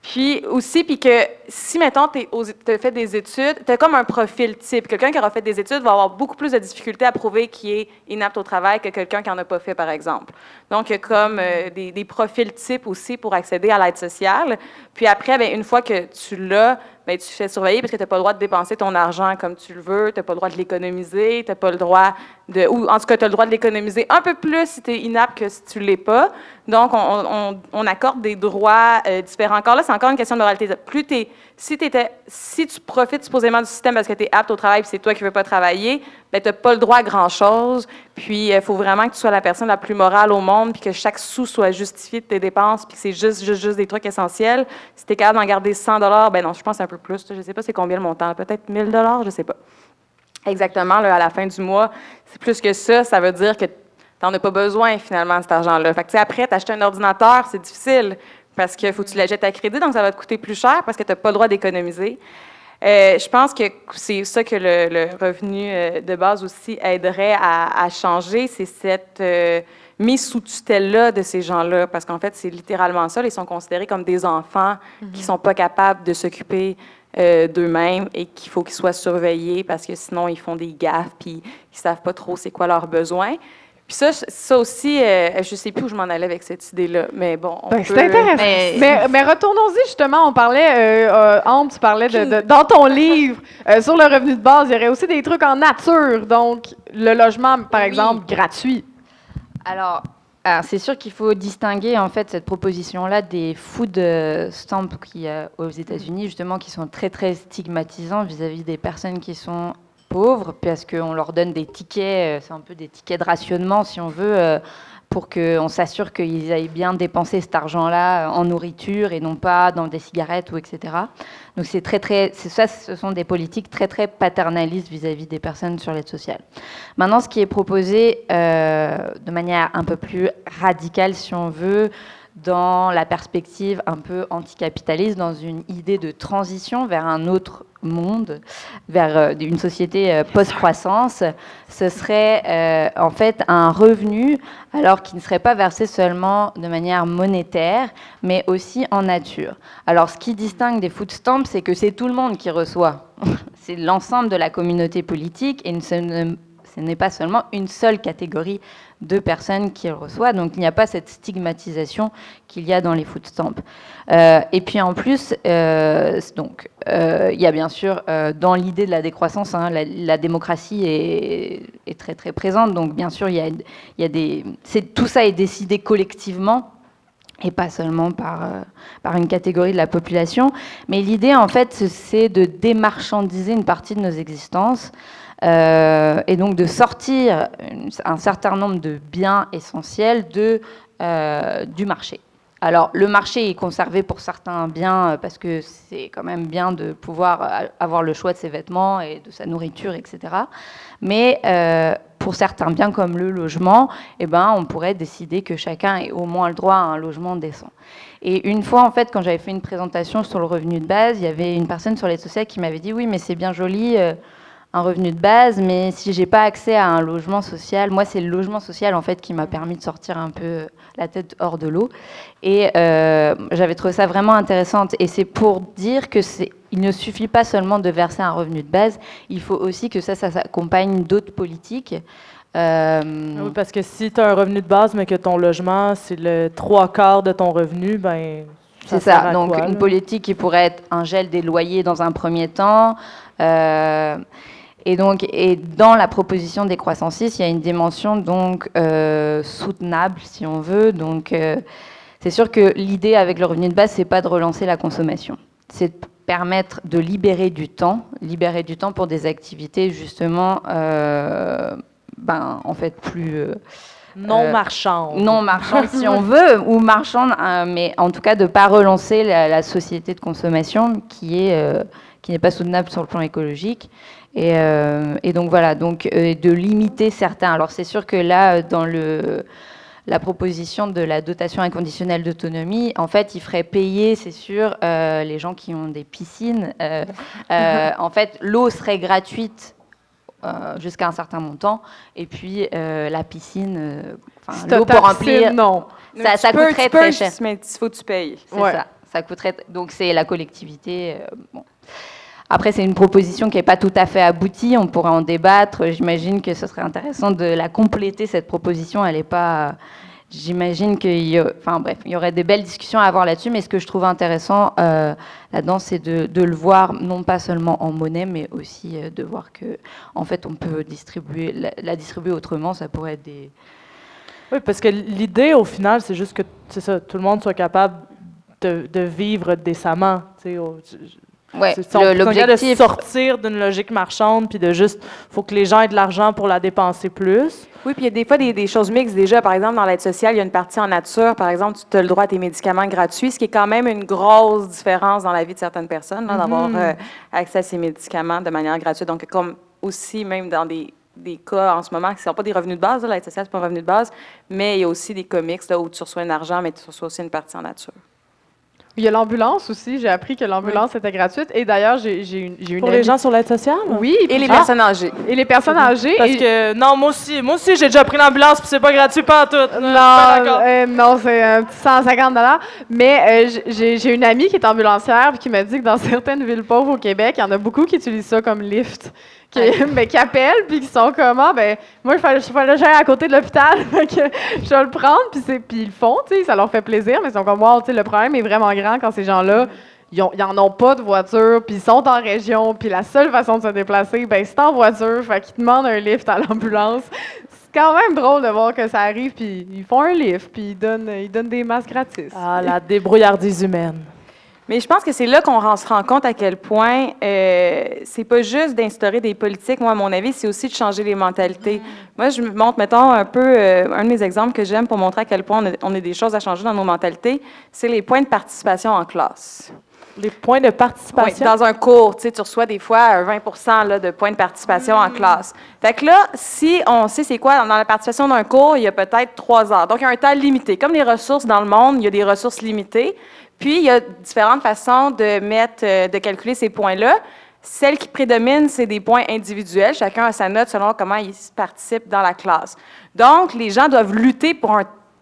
Puis aussi, puis que si, mettons, tu as fait des études, tu as comme un profil type. Quelqu'un qui aura fait des études va avoir beaucoup plus de difficultés à prouver qu'il est inapte au travail que quelqu'un qui n'en a pas fait, par exemple. Donc, il y a comme euh, des, profils types aussi pour accéder à l'aide sociale. Puis après, bien, une fois que tu l'as, ben, tu fais surveiller parce que tu n'as pas le droit de dépenser ton argent comme tu le veux, tu n'as pas le droit de l'économiser, tu n'as pas le droit de. Ou en tout cas, tu as le droit de l'économiser un peu plus si tu es inapte que si tu ne l'es pas. Donc, on, accorde des droits euh, différents. Encore là, c'est encore une question de moralité. Plus es, si, si tu profites supposément du système parce que tu es apte au travail et c'est toi qui ne veux pas travailler, ben, tu n'as pas le droit à grand-chose. Puis, il euh, faut vraiment que tu sois la personne la plus morale au monde, puis que chaque sou soit justifié de tes dépenses, puis que c'est juste, juste, juste des trucs essentiels. Si tu es capable d'en garder 100 ben non, je pense un peu plus. Je ne sais pas c'est combien le montant. Peut-être 1000 je ne sais pas. Exactement, à la fin du mois, c'est plus que ça. Ça veut dire que tu n'en as pas besoin, finalement, cet argent-là. Fait que, après, t'acheter un ordinateur, c'est difficile parce qu'il faut que tu l'achètes à crédit, donc ça va te coûter plus cher parce que tu n'as pas le droit d'économiser. Euh, je pense que c'est ça que le, revenu euh, de base aussi aiderait à, changer, c'est cette euh, mise sous tutelle-là de ces gens-là, parce qu'en fait, c'est littéralement ça. Ils sont considérés comme des enfants qui ne mhm. sont pas capables de s'occuper d'eux-mêmes et qu'il faut qu'ils soient surveillés parce que sinon, ils font des gaffes puis ils ne savent pas trop c'est quoi leurs besoins. Puis ça, ça aussi, euh, je ne sais plus où je m'en allais avec cette idée-là, mais bon. Ben, c'est intéressant. Mais, mais, retournons-y justement, on parlait, euh, euh tu parlais de, dans ton livre euh, sur le revenu de base, il y aurait aussi des trucs en nature, donc le logement, par exemple, gratuit. Alors, c'est sûr qu'il faut distinguer en fait cette proposition-là des food stamps qui aux États-Unis justement qui sont très très stigmatisants vis-à-vis -vis des personnes qui sont pauvres, parce qu'on leur donne des tickets, euh, c'est un peu des tickets de rationnement, si on veut, euh, pour qu'on s'assure qu'ils aillent bien dépenser cet argent-là en nourriture et non pas dans des cigarettes ou etc. Donc c'est très très, ça, ce sont des politiques très très paternalistes vis-à-vis des personnes sur l'aide sociale. Maintenant, ce qui est proposé euh, de manière un peu plus radicale, si on veut, dans la perspective un peu anticapitaliste, dans une idée de transition vers un autre monde, vers euh, une société euh, post-croissance, ce serait euh, en fait un revenu, alors qui ne serait pas versé seulement de manière monétaire, mais aussi en nature. Alors ce qui distingue des food stamps, c'est que c'est tout le monde qui reçoit. c'est l'ensemble de la communauté politique et ce n'est pas seulement une seule catégorie de personnes qui le reçoivent. Donc il n'y a pas cette stigmatisation qu'il y a dans les food stamps. Euh, et puis en plus, euh, donc, euh, il y a bien sûr dans l'idée de la décroissance, hein, la, démocratie est, très très présente. Donc bien sûr, il y a, il y a des, tout ça est décidé collectivement et pas seulement par, par une catégorie de la population. Mais l'idée, en fait, c'est de démarchandiser une partie de nos existences. Euh, et donc de sortir un certain nombre de biens essentiels euh, du marché. Alors le marché est conservé pour certains biens euh, parce que c'est quand même bien de pouvoir avoir le choix de ses vêtements et de sa nourriture, etc. Mais pour certains biens comme le logement, eh ben, on pourrait décider que chacun ait au moins le droit à un logement décent. Et une fois, en fait, quand j'avais fait une présentation sur le revenu de base, il y avait une personne sur les sociales qui m'avait dit oui, mais c'est bien joli un revenu de base, mais si j'ai pas accès à un logement social, moi c'est le logement social en fait qui m'a permis de sortir un peu la tête hors de l'eau. Et euh, j'avais trouvé ça vraiment intéressant. Et c'est pour dire que c'est, il ne suffit pas seulement de verser un revenu de base, il faut aussi que ça, ça s'accompagne d'autres politiques. Euh, oui, parce que si tu as un revenu de base, mais que ton logement, c'est le trois quarts de ton revenu, ben c'est ça. Donc, une politique qui pourrait être un gel des loyers dans un premier temps. Euh, et donc, et dans la proposition des croissants 6, il y a une dimension donc euh, soutenable, si on veut. Donc, euh, c'est sûr que l'idée avec le revenu de base, c'est pas de relancer la consommation, c'est de permettre de libérer du temps, libérer du temps pour des activités justement, euh, ben, en fait plus non marchandes. Non marchandes, si on veut, ou marchandes, mais en tout cas de ne pas relancer la, la, société de consommation qui est qui n'est pas soutenable sur le plan écologique. Euh, et, donc voilà, donc euh, de limiter certains. Alors c'est sûr que là, dans le la proposition de la dotation inconditionnelle d'autonomie, en fait, il ferait payer, c'est sûr, euh, les gens qui ont des piscines. en fait, l'eau serait gratuite jusqu'à un certain montant, et puis la piscine, l'eau pour remplir, non, ça, ça coûterait très cher. Mais il faut que tu payes. C'est ça, ça coûterait. Donc c'est la collectivité. bon. Après, c'est une proposition qui n'est pas tout à fait aboutie. On pourrait en débattre. J'imagine que ce serait intéressant de la compléter, cette proposition. Elle n'est pas j'imagine qu'il y, enfin, y aurait des belles discussions à avoir là-dessus, mais ce que je trouve intéressant euh, là-dedans, c'est de, le voir non pas seulement en monnaie, mais aussi euh, de voir que, en fait, on peut distribuer, la, distribuer autrement. Ça pourrait être des. Oui, parce que l'idée, au final, c'est juste que ça, tout le monde soit capable de, vivre décemment. Ouais, l'objectif de sortir d'une logique marchande puis de juste faut que les gens aient de l'argent pour la dépenser plus. Oui, puis il y a des fois des, des, choses mixtes déjà. Par exemple, dans l'aide sociale, il y a une partie en nature. Par exemple, tu as le droit à tes médicaments gratuits, ce qui est quand même une grosse différence dans la vie de certaines personnes, d'avoir mm-hmm. euh, accès à ces médicaments de manière gratuite. Donc, comme aussi, même dans des, des cas en ce moment qui ne sont pas des revenus de base, l'aide sociale, ce pas un revenu de base, mais il y a aussi des comics là, où tu reçois un argent, mais tu reçois aussi une partie en nature. Il y a l'ambulance aussi. J'ai appris que l'ambulance était gratuite. Et d'ailleurs, j'ai une, une. Pour les gens sur l'aide sociale? Oui. Et les personnes âgées. Et les personnes âgées. Parce que, non, moi aussi, moi aussi, j'ai déjà pris l'ambulance, puis c'est pas gratuit, pas tout. Non, euh, non, c'est un petit 150 Mais euh, j'ai une amie qui est ambulancière, puis qui m'a dit que dans certaines villes pauvres au Québec, il y en a beaucoup qui utilisent ça comme lift qui, mais qui appellent, puis qui sont comme, ah, ben, moi, il fallait, fallait à côté de l'hôpital, je vais le prendre, puis, puis ils le font, tu sais, ça leur fait plaisir, mais ils sont comme, wow, tu sais, le problème est vraiment grand quand ces gens-là, ils, n'en ont pas de voiture, puis ils sont en région, puis la seule façon de se déplacer, ben, c'est en voiture, fait qu'ils demandent un lift à l'ambulance. C'est quand même drôle de voir que ça arrive, puis ils font un lift, puis ils donnent, ils donnent des masques gratis. Ah, la débrouillardise humaine. Mais je pense que c'est là qu'on se rend compte à quel point euh, c'est pas juste d'instaurer des politiques. Moi, à mon avis, c'est aussi de changer les mentalités. Moi, je montre, mettons, un peu, euh, un de mes exemples que j'aime pour montrer à quel point on a, des choses à changer dans nos mentalités, c'est les points de participation en classe. Les points de participation? Oui, dans un cours, tu sais, tu reçois des fois 20 là, de points de participation en classe. Fait que là, si on sait c'est quoi, dans la participation d'un cours, il y a peut-être trois heures. Donc, il y a un temps limité. Comme les ressources dans le monde, il y a des ressources limitées. Puis, il y a différentes façons de mettre, euh, de calculer ces points-là. Celle qui prédomine, c'est des points individuels. Chacun a sa note selon comment il participe dans la classe. Donc, les gens doivent lutter pour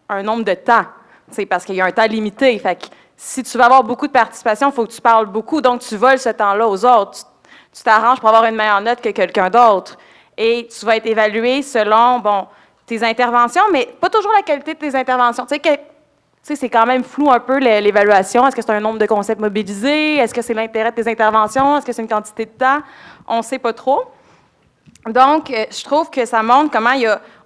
un, nombre de temps. C'est parce qu'il y a un temps limité. Fait que si tu veux avoir beaucoup de participation, il faut que tu parles beaucoup. Donc, tu voles ce temps-là aux autres. Tu t'arranges pour avoir une meilleure note que quelqu'un d'autre. Et tu vas être évalué selon, bon, tes interventions, mais pas toujours la qualité de tes interventions. Tu sais, c'est quand même flou un peu l'évaluation. Est-ce que c'est un nombre de concepts mobilisés? Est-ce que c'est l'intérêt de tes interventions? Est-ce que c'est une quantité de temps? On ne sait pas trop. Donc, euh, je trouve que ça montre comment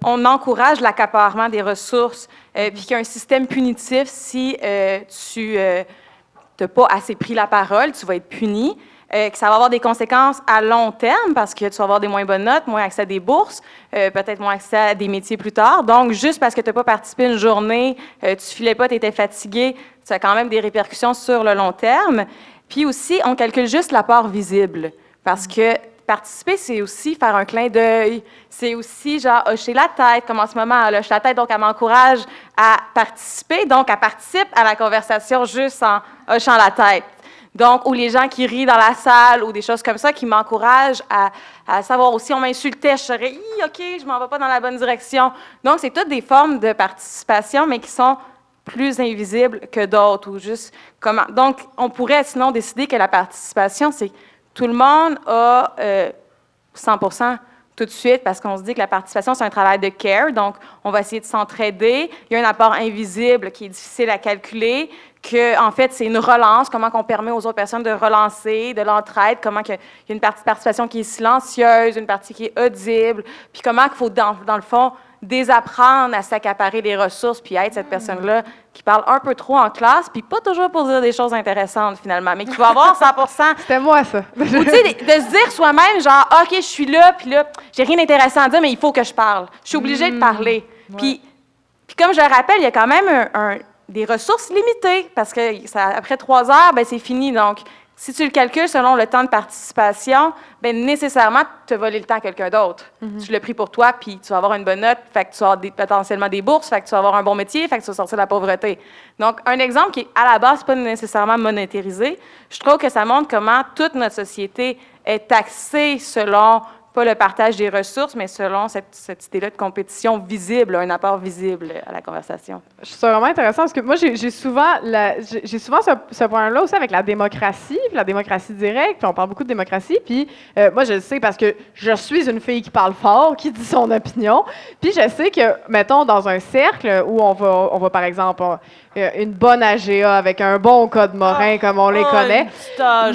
on encourage l'accaparement des ressources, euh, puis qu'il y a un système punitif si euh, tu n'as pas assez pris la parole, tu vas être puni. Euh, que ça va avoir des conséquences à long terme parce que tu vas avoir des moins bonnes notes, moins accès à des bourses, euh, peut-être moins accès à des métiers plus tard. Donc, juste parce que tu n'as pas participé une journée, euh, tu filais pas, tu étais fatigué, ça a quand même des répercussions sur le long terme. Puis aussi, on calcule juste l'apport visible parce que participer, c'est aussi faire un clin d'œil. C'est aussi, genre, hocher la tête, comme en ce moment, elle hoche la tête, donc elle m'encourage à participer, donc elle participe à la conversation juste en hochant la tête. Donc, ou les gens qui rient dans la salle ou des choses comme ça qui m'encouragent à, savoir aussi, on m'insultait, je serais, OK, je m'en vais pas dans la bonne direction. Donc, c'est toutes des formes de participation, mais qui sont plus invisibles que d'autres ou juste comment. Donc, on pourrait sinon décider que la participation, c'est tout le monde a 100% euh, tout de suite parce qu'on se dit que la participation, c'est un travail de care. Donc, on va essayer de s'entraider. Il y a un apport invisible qui est difficile à calculer que en fait c'est une relance, comment qu'on permet aux autres personnes de relancer, de l'entraide, comment qu'il y a une partie de participation qui est silencieuse, une partie qui est audible, puis comment qu'il faut dans, dans, le fond désapprendre à s'accaparer les ressources, puis être cette personne-là qui parle un peu trop en classe, puis pas toujours pour dire des choses intéressantes finalement, mais qui va avoir 100 C'était moi ça. Ou tu sais, de, se dire soi-même genre ok je suis là, puis là j'ai rien d'intéressant à dire, mais il faut que je parle. Je suis obligée de hmm. parler. Puis, puis comme je le rappelle, il y a quand même un des ressources limitées, parce que ça, après trois heures, ben, c'est fini. Donc, si tu le calcules selon le temps de participation, ben, nécessairement, tu as volé le temps à quelqu'un d'autre. Mm-hmm. Tu l'as pris pour toi, puis tu vas avoir une bonne note, fait que tu vas avoir potentiellement des bourses, fait que tu vas avoir un bon métier, fait que tu vas sortir de la pauvreté. Donc, un exemple qui, à la base, pas nécessairement monétarisé, je trouve que ça montre comment toute notre société est taxée selon pas le partage des ressources, mais selon cette, cette idée-là de compétition visible, un apport visible à la conversation. Je trouve ça vraiment intéressant parce que moi, j'ai souvent, j'ai souvent ce, ce point-là aussi avec la démocratie, puis la démocratie directe, puis on parle beaucoup de démocratie, puis euh, moi, je le sais parce que je suis une fille qui parle fort, qui dit son opinion, puis je sais que, mettons, dans un cercle où on va, on va par exemple, euh, une bonne AGA avec un bon code morin comme on les Oh, connaît,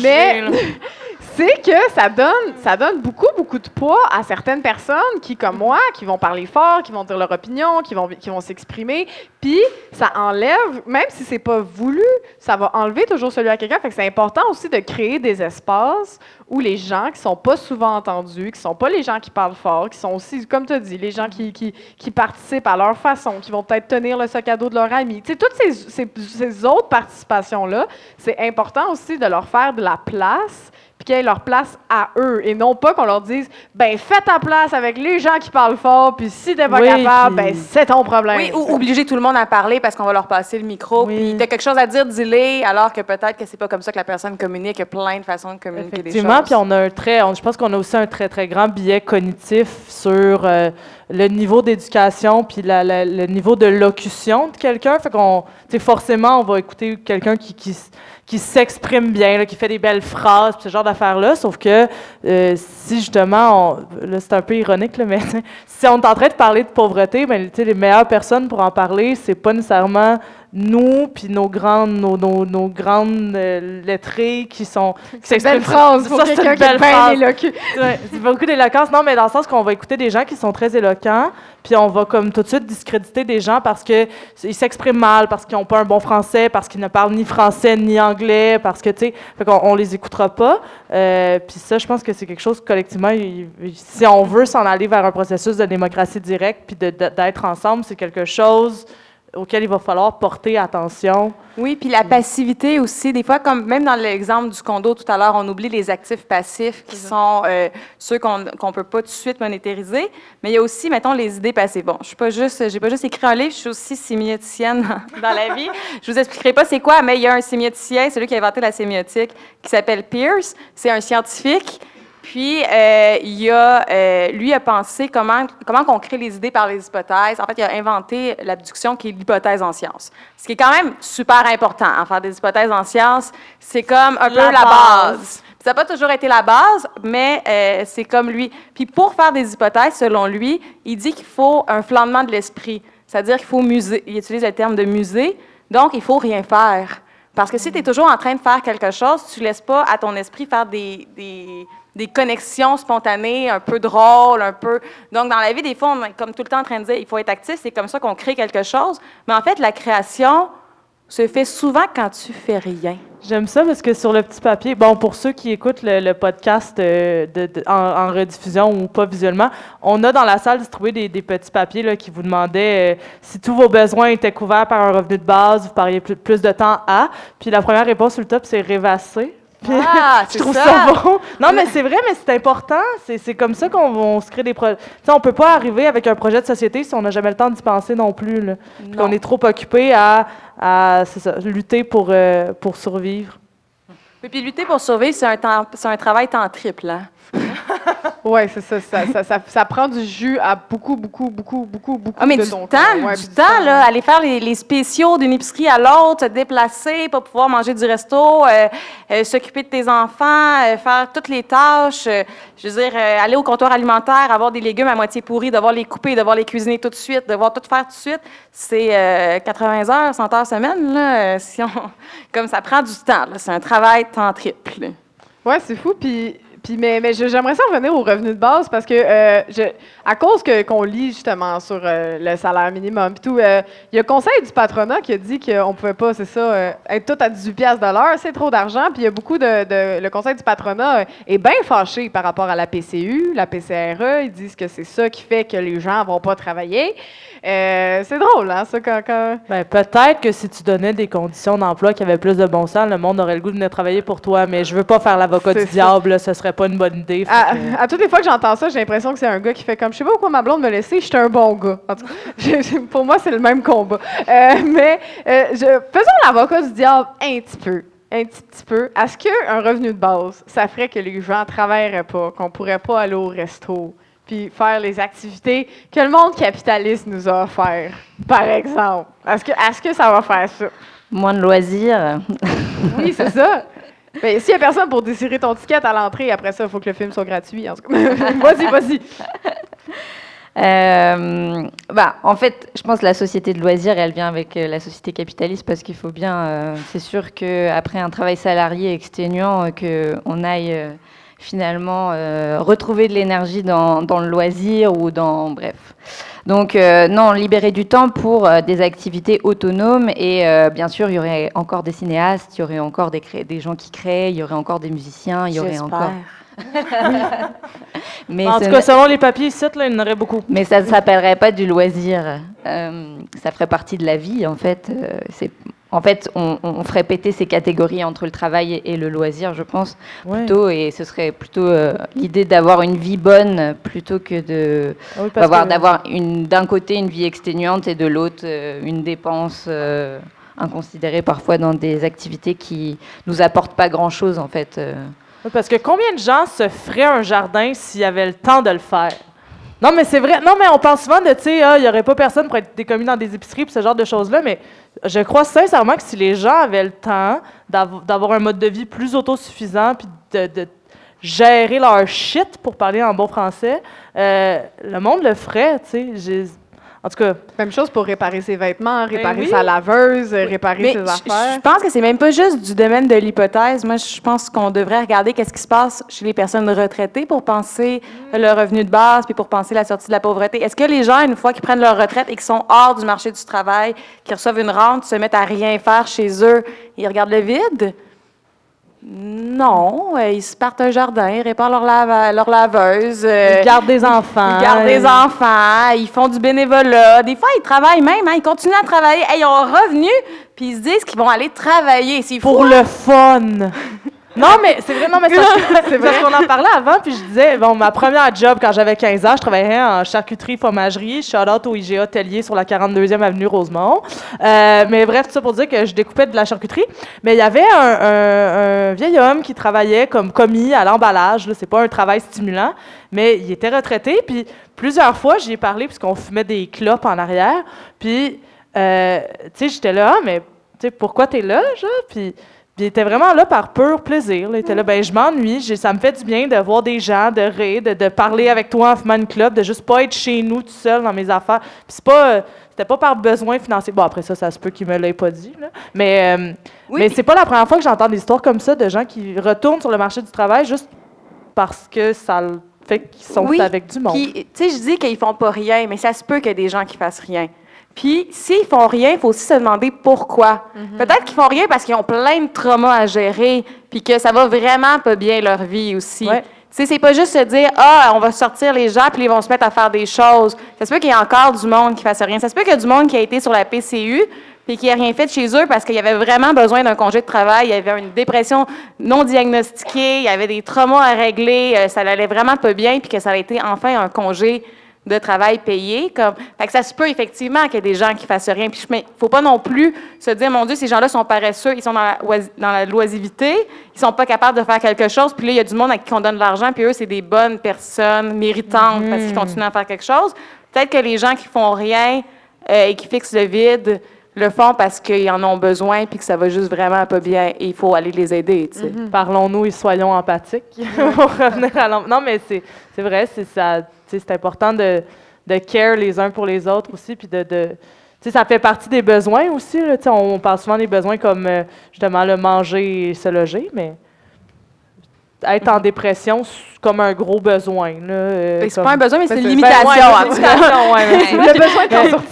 Mais-. c'est que ça donne, ça donne beaucoup, beaucoup de poids à certaines personnes qui, comme moi, qui vont parler fort, qui vont dire leur opinion, qui vont, qui vont s'exprimer. Puis ça enlève, même si c'est pas voulu, ça va enlever toujours celui à quelqu'un. Fait que c'est important aussi de créer des espaces où les gens qui sont pas souvent entendus, qui sont pas les gens qui parlent fort, qui sont aussi, comme tu as dit, les gens qui, qui, qui participent à leur façon, qui vont peut-être tenir le sac à dos de leur ami. Tu sais, toutes ces, ces, autres participations-là, c'est important aussi de leur faire de la place qu'ils aient leur place à eux et non pas qu'on leur dise ben fais ta place avec les gens qui parlent fort puis si t'es pas Oui, capable puis- ben c'est ton problème. Oui, ou obliger tout le monde à parler parce qu'on va leur passer le micro. Oui. Puis t'as quelque chose à dire, dis-le, alors que peut-être que c'est pas comme ça que la personne communique. Il y a plein de façons de communiquer des choses. Effectivement, puis on a un très, on- je pense qu'on a aussi un très très grand biais cognitif sur euh, le niveau d'éducation puis la- la- le niveau de locution de quelqu'un. Fait qu'on, tu sais, forcément, on va écouter quelqu'un qui, qui s'exprime bien, là, qui fait des belles phrases, ce genre d'affaires-là. Sauf que euh, si justement, on- là c'est un peu ironique, là, mais si on est en train de parler de pauvreté, ben, les meilleures personnes pour en parler, c'est pas nécessairement nous puis nos grandes, nos, nos, nos grandes euh, lettrées qui sont qui c'est une belle phrase pour quelqu'un qui est bien éloquent. C'est beaucoup d'éloquence. Non, mais dans le sens qu'on va écouter des gens qui sont très éloquents, puis on va comme tout de suite discréditer des gens parce que ils s'expriment mal, parce qu'ils n'ont pas un bon français, parce qu'ils ne parlent ni français ni anglais, parce que, tu sais, fait qu'on on les écoutera pas. Euh, puis ça, je pense que c'est quelque chose collectivement, il- si on veut s'en aller vers un processus de démocratie directe, puis d'être ensemble, c'est quelque chose auquel il va falloir porter attention. Oui, puis la passivité aussi. Des fois, comme même dans l'exemple du condo tout à l'heure, on oublie les actifs passifs qui sont euh, ceux qu'on qu'on peut pas tout de suite monétariser. Mais il y a aussi, mettons, les idées passées. Bon, je suis pas juste, j'ai pas juste écrit un livre, je suis aussi sémioticienne dans, dans la vie. Je vous expliquerai pas c'est quoi, mais il y a un sémioticien, celui qui a inventé la sémiotique, qui s'appelle Pierce. C'est un scientifique. Puis, euh, il a, euh, lui a pensé comment, comment on crée les idées par les hypothèses. En fait, il a inventé l'abduction qui est l'hypothèse en sciences. Ce qui est quand même super important, en faire des hypothèses en sciences. C'est comme un peu La la base. Ça n'a pas toujours été la base, mais euh, c'est comme lui. Puis pour faire des hypothèses, selon lui, il dit qu'il faut un flambement de l'esprit. C'est-à-dire qu'il faut muser. Il utilise le terme de musée. Donc, il faut rien faire. Parce que si tu es toujours en train de faire quelque chose, tu ne laisses pas à ton esprit faire des, des, des connexions spontanées, un peu drôles, un peu... Donc, dans la vie, des fois, on est comme tout le temps en train de dire, il faut être actif, c'est comme ça qu'on crée quelque chose. Mais en fait, la création se fait souvent quand tu fais rien. J'aime ça parce que sur le petit papier, bon, pour ceux qui écoutent le, podcast euh, en rediffusion ou pas visuellement, on a dans la salle distribué des, des petits papiers là, qui vous demandaient euh, si tous vos besoins étaient couverts par un revenu de base, vous pariez plus, plus de temps à. Puis la première réponse sur le top, c'est rêvasser. Ah, je trouve ça. ça, bon. Non, mais c'est vrai, mais c'est important. C'est comme ça qu'on on se crée des projets. Tu sais, on peut pas arriver avec un projet de société si on n'a jamais le temps d'y penser non plus. Là. Puis qu'on est trop occupé à, à ça, lutter pour, euh, pour survivre. Et puis lutter pour survivre, c'est un, temps- un travail temps triple. Hein? Oui, c'est ça ça, ça, ça. ça prend du jus à beaucoup, beaucoup, beaucoup, beaucoup, beaucoup Ah, mais de du ton temps, Ouais, du temps, là, aller faire les, les spéciaux d'une épicerie à l'autre, se déplacer, pas pouvoir manger du resto, euh, euh, s'occuper de tes enfants, euh, faire toutes les tâches, je veux dire, aller au comptoir alimentaire, avoir des légumes à moitié pourris, devoir les couper, devoir les cuisiner tout de suite, devoir tout faire tout de suite, c'est euh, 80 heures, 100 heures semaine, là, si on, comme ça prend du temps, là, c'est un travail temps triple. Ouais, c'est fou. Puis, puis mais, mais j'aimerais ça revenir au revenu de base parce que euh, je, à cause que qu'on lit justement sur euh, le salaire minimum puis tout, euh, il y a le conseil du patronat qui a dit qu'on pouvait pas, c'est ça, euh, être tout à 18 pièces de l'heure, c'est trop d'argent. Puis il y a beaucoup de, de- le conseil du patronat euh, est bien fâché par rapport à la PCU, la PCRE. Ils disent que c'est ça qui fait que les gens vont pas travailler. Euh, c'est drôle, hein, ça quand, quand... Ben, peut-être que si tu donnais des conditions d'emploi qui avaient plus de bon sens, le monde aurait le goût de venir travailler pour toi, mais je veux pas faire l'avocat du ça. diable, là, ce serait pas une bonne idée. À, que- à toutes les fois que j'entends ça, j'ai l'impression que c'est un gars qui fait comme je sais pas pourquoi ma blonde me laissait, j'étais un bon gars. En tout cas, pour moi, c'est le même combat. Euh, mais euh, je, faisons l'avocat du diable un petit peu. un petit, petit peu. Est-ce qu'un revenu de base, ça ferait que les gens ne travailleraient pas, qu'on pourrait pas aller au resto, puis faire les activités que le monde capitaliste nous a offert, par exemple? Est-ce que, est que ça va faire ça? Moins de loisirs. Oui, c'est ça. Mais s'il n'y a personne pour désirer ton ticket à l'entrée, après ça, il faut que le film soit gratuit. En vas-y, vas-y. Euh, bah, en fait, je pense que la société de loisirs, elle vient avec euh, la société capitaliste parce qu'il faut bien, euh, c'est sûr qu'après un travail salarié exténuant, qu'on aille finalement retrouver de l'énergie dans, le loisir ou dans, bref. Donc non, libérer du temps pour des activités autonomes et bien sûr, il y aurait encore des cinéastes, il y aurait encore des, des gens qui créent, il y aurait encore des musiciens, il y aurait encore... mais en tout cas, selon les papiers ici, là, il y en aurait beaucoup. Mais ça ne s'appellerait pas du loisir. Euh, ça ferait partie de la vie, en fait. Euh, c'est, en fait, on, ferait péter ces catégories entre le travail et le loisir, je pense, plutôt. Et ce serait plutôt euh, l'idée d'avoir une vie bonne plutôt que de ah d'avoir une d'un côté une vie exténuante et de l'autre une dépense inconsidérée parfois dans des activités qui nous apportent pas grand chose, en fait. Parce que combien de gens se feraient un jardin s'il y avait le temps de le faire? Non, mais c'est vrai. Non, mais on pense souvent de, tu sais, ah, il n'y aurait pas personne pour être décommis dans des épiceries et ce genre de choses-là, mais je crois sincèrement que si les gens avaient le temps d'avoir un mode de vie plus autosuffisant puis de, gérer leur shit, pour parler en bon français, euh, le monde le ferait, tu sais. En tout cas. Même chose pour réparer ses vêtements, ben réparer sa laveuse, réparer ses affaires. Je pense que c'est même pas juste du domaine de l'hypothèse. Moi, je pense qu'on devrait regarder qu'est-ce qui se passe chez les personnes retraitées pour penser mm. le revenu de base puis pour penser la sortie de la pauvreté. Est-ce que les gens, une fois qu'ils prennent leur retraite et qu'ils sont hors du marché du travail, qu'ils reçoivent une rente, se mettent à rien faire chez eux, ils regardent le vide? Non, euh, ils se partent un jardin, ils réparent leur, leur laveuse. Euh, ils gardent des enfants. Ils gardent des enfants, ils font du bénévolat. Des fois, ils travaillent même, hein, ils continuent à travailler. ils ont un revenu, puis ils se disent qu'ils vont aller travailler. Pour le fun! Non, mais c'est vrai, non, mais c'est parce qu'on en parlait avant, puis je disais, bon, ma première job quand j'avais 15 ans, je travaillais en charcuterie, fromagerie, shout out au IGA Tellier sur la 42e avenue Rosemont. Euh, mais bref, tout ça pour dire que je découpais de la charcuterie. Mais il y avait un, vieil homme qui travaillait comme commis à l'emballage. C'est pas un travail stimulant, mais il était retraité, puis plusieurs fois, j'y ai parlé, puisqu'on fumait des clopes en arrière. Puis, euh, tu sais, j'étais là, ah, mais tu sais, pourquoi t'es là, genre? Puis, puis il était vraiment là par pur plaisir. Il était là, ben je m'ennuie, ça me fait du bien de voir des gens, de rire, de, parler avec toi en fumant club, de juste pas être chez nous tout seul dans mes affaires. Puis c'est pas, c'était pas par besoin financier. Bon après ça, ça se peut qu'il me l'ait pas dit. Mais, euh, mais c'est pas la première fois que j'entends des histoires comme ça de gens qui retournent sur le marché du travail juste parce que ça fait qu'ils sont avec du monde. Tu sais, je dis qu'ils font pas rien, mais ça se peut qu'il y ait des gens qui fassent rien. Puis, s'ils font rien, il faut aussi se demander pourquoi. Mhm. Peut-être qu'ils font rien parce qu'ils ont plein de traumas à gérer, puis que ça va vraiment pas bien leur vie aussi. Ouais. Tu sais, c'est pas juste se dire ah on va sortir les gens puis ils vont se mettre à faire des choses. Ça se peut qu'il y ait encore du monde qui fasse rien. Ça se peut qu'il y ait du monde qui a été sur la PCU puis qui n'a rien fait chez eux parce qu'il y avait vraiment besoin d'un congé de travail, il y avait une dépression non diagnostiquée, il y avait des traumas à régler, euh, ça n'allait vraiment pas bien puis que ça a été enfin un congé de travail payé. Comme, fait que ça se peut effectivement qu'il y ait des gens qui fassent rien. Puis il ne faut pas non plus se dire, mon Dieu, ces gens-là sont paresseux, ils sont dans la, dans la loisivité, ils sont pas capables de faire quelque chose. Puis là, il y a du monde à qui on donne de l'argent, puis eux, c'est des bonnes personnes méritantes parce qu'ils mm. continuent à faire quelque chose. Peut-être que les gens qui font rien euh, et qui fixent le vide le font parce qu'ils en ont besoin puis que ça va juste vraiment pas bien et il faut aller les aider. Mm-hmm. Parlons-nous et soyons empathiques à Non, mais c'est vrai, c'est ça c'est important de, de care les uns pour les autres aussi, puis de, de ça fait partie des besoins aussi. Là, on parle souvent des besoins comme euh, justement le manger et se loger, mais être en dépression comme un gros besoin. Euh, c'est pas un besoin, mais c'est une limitation.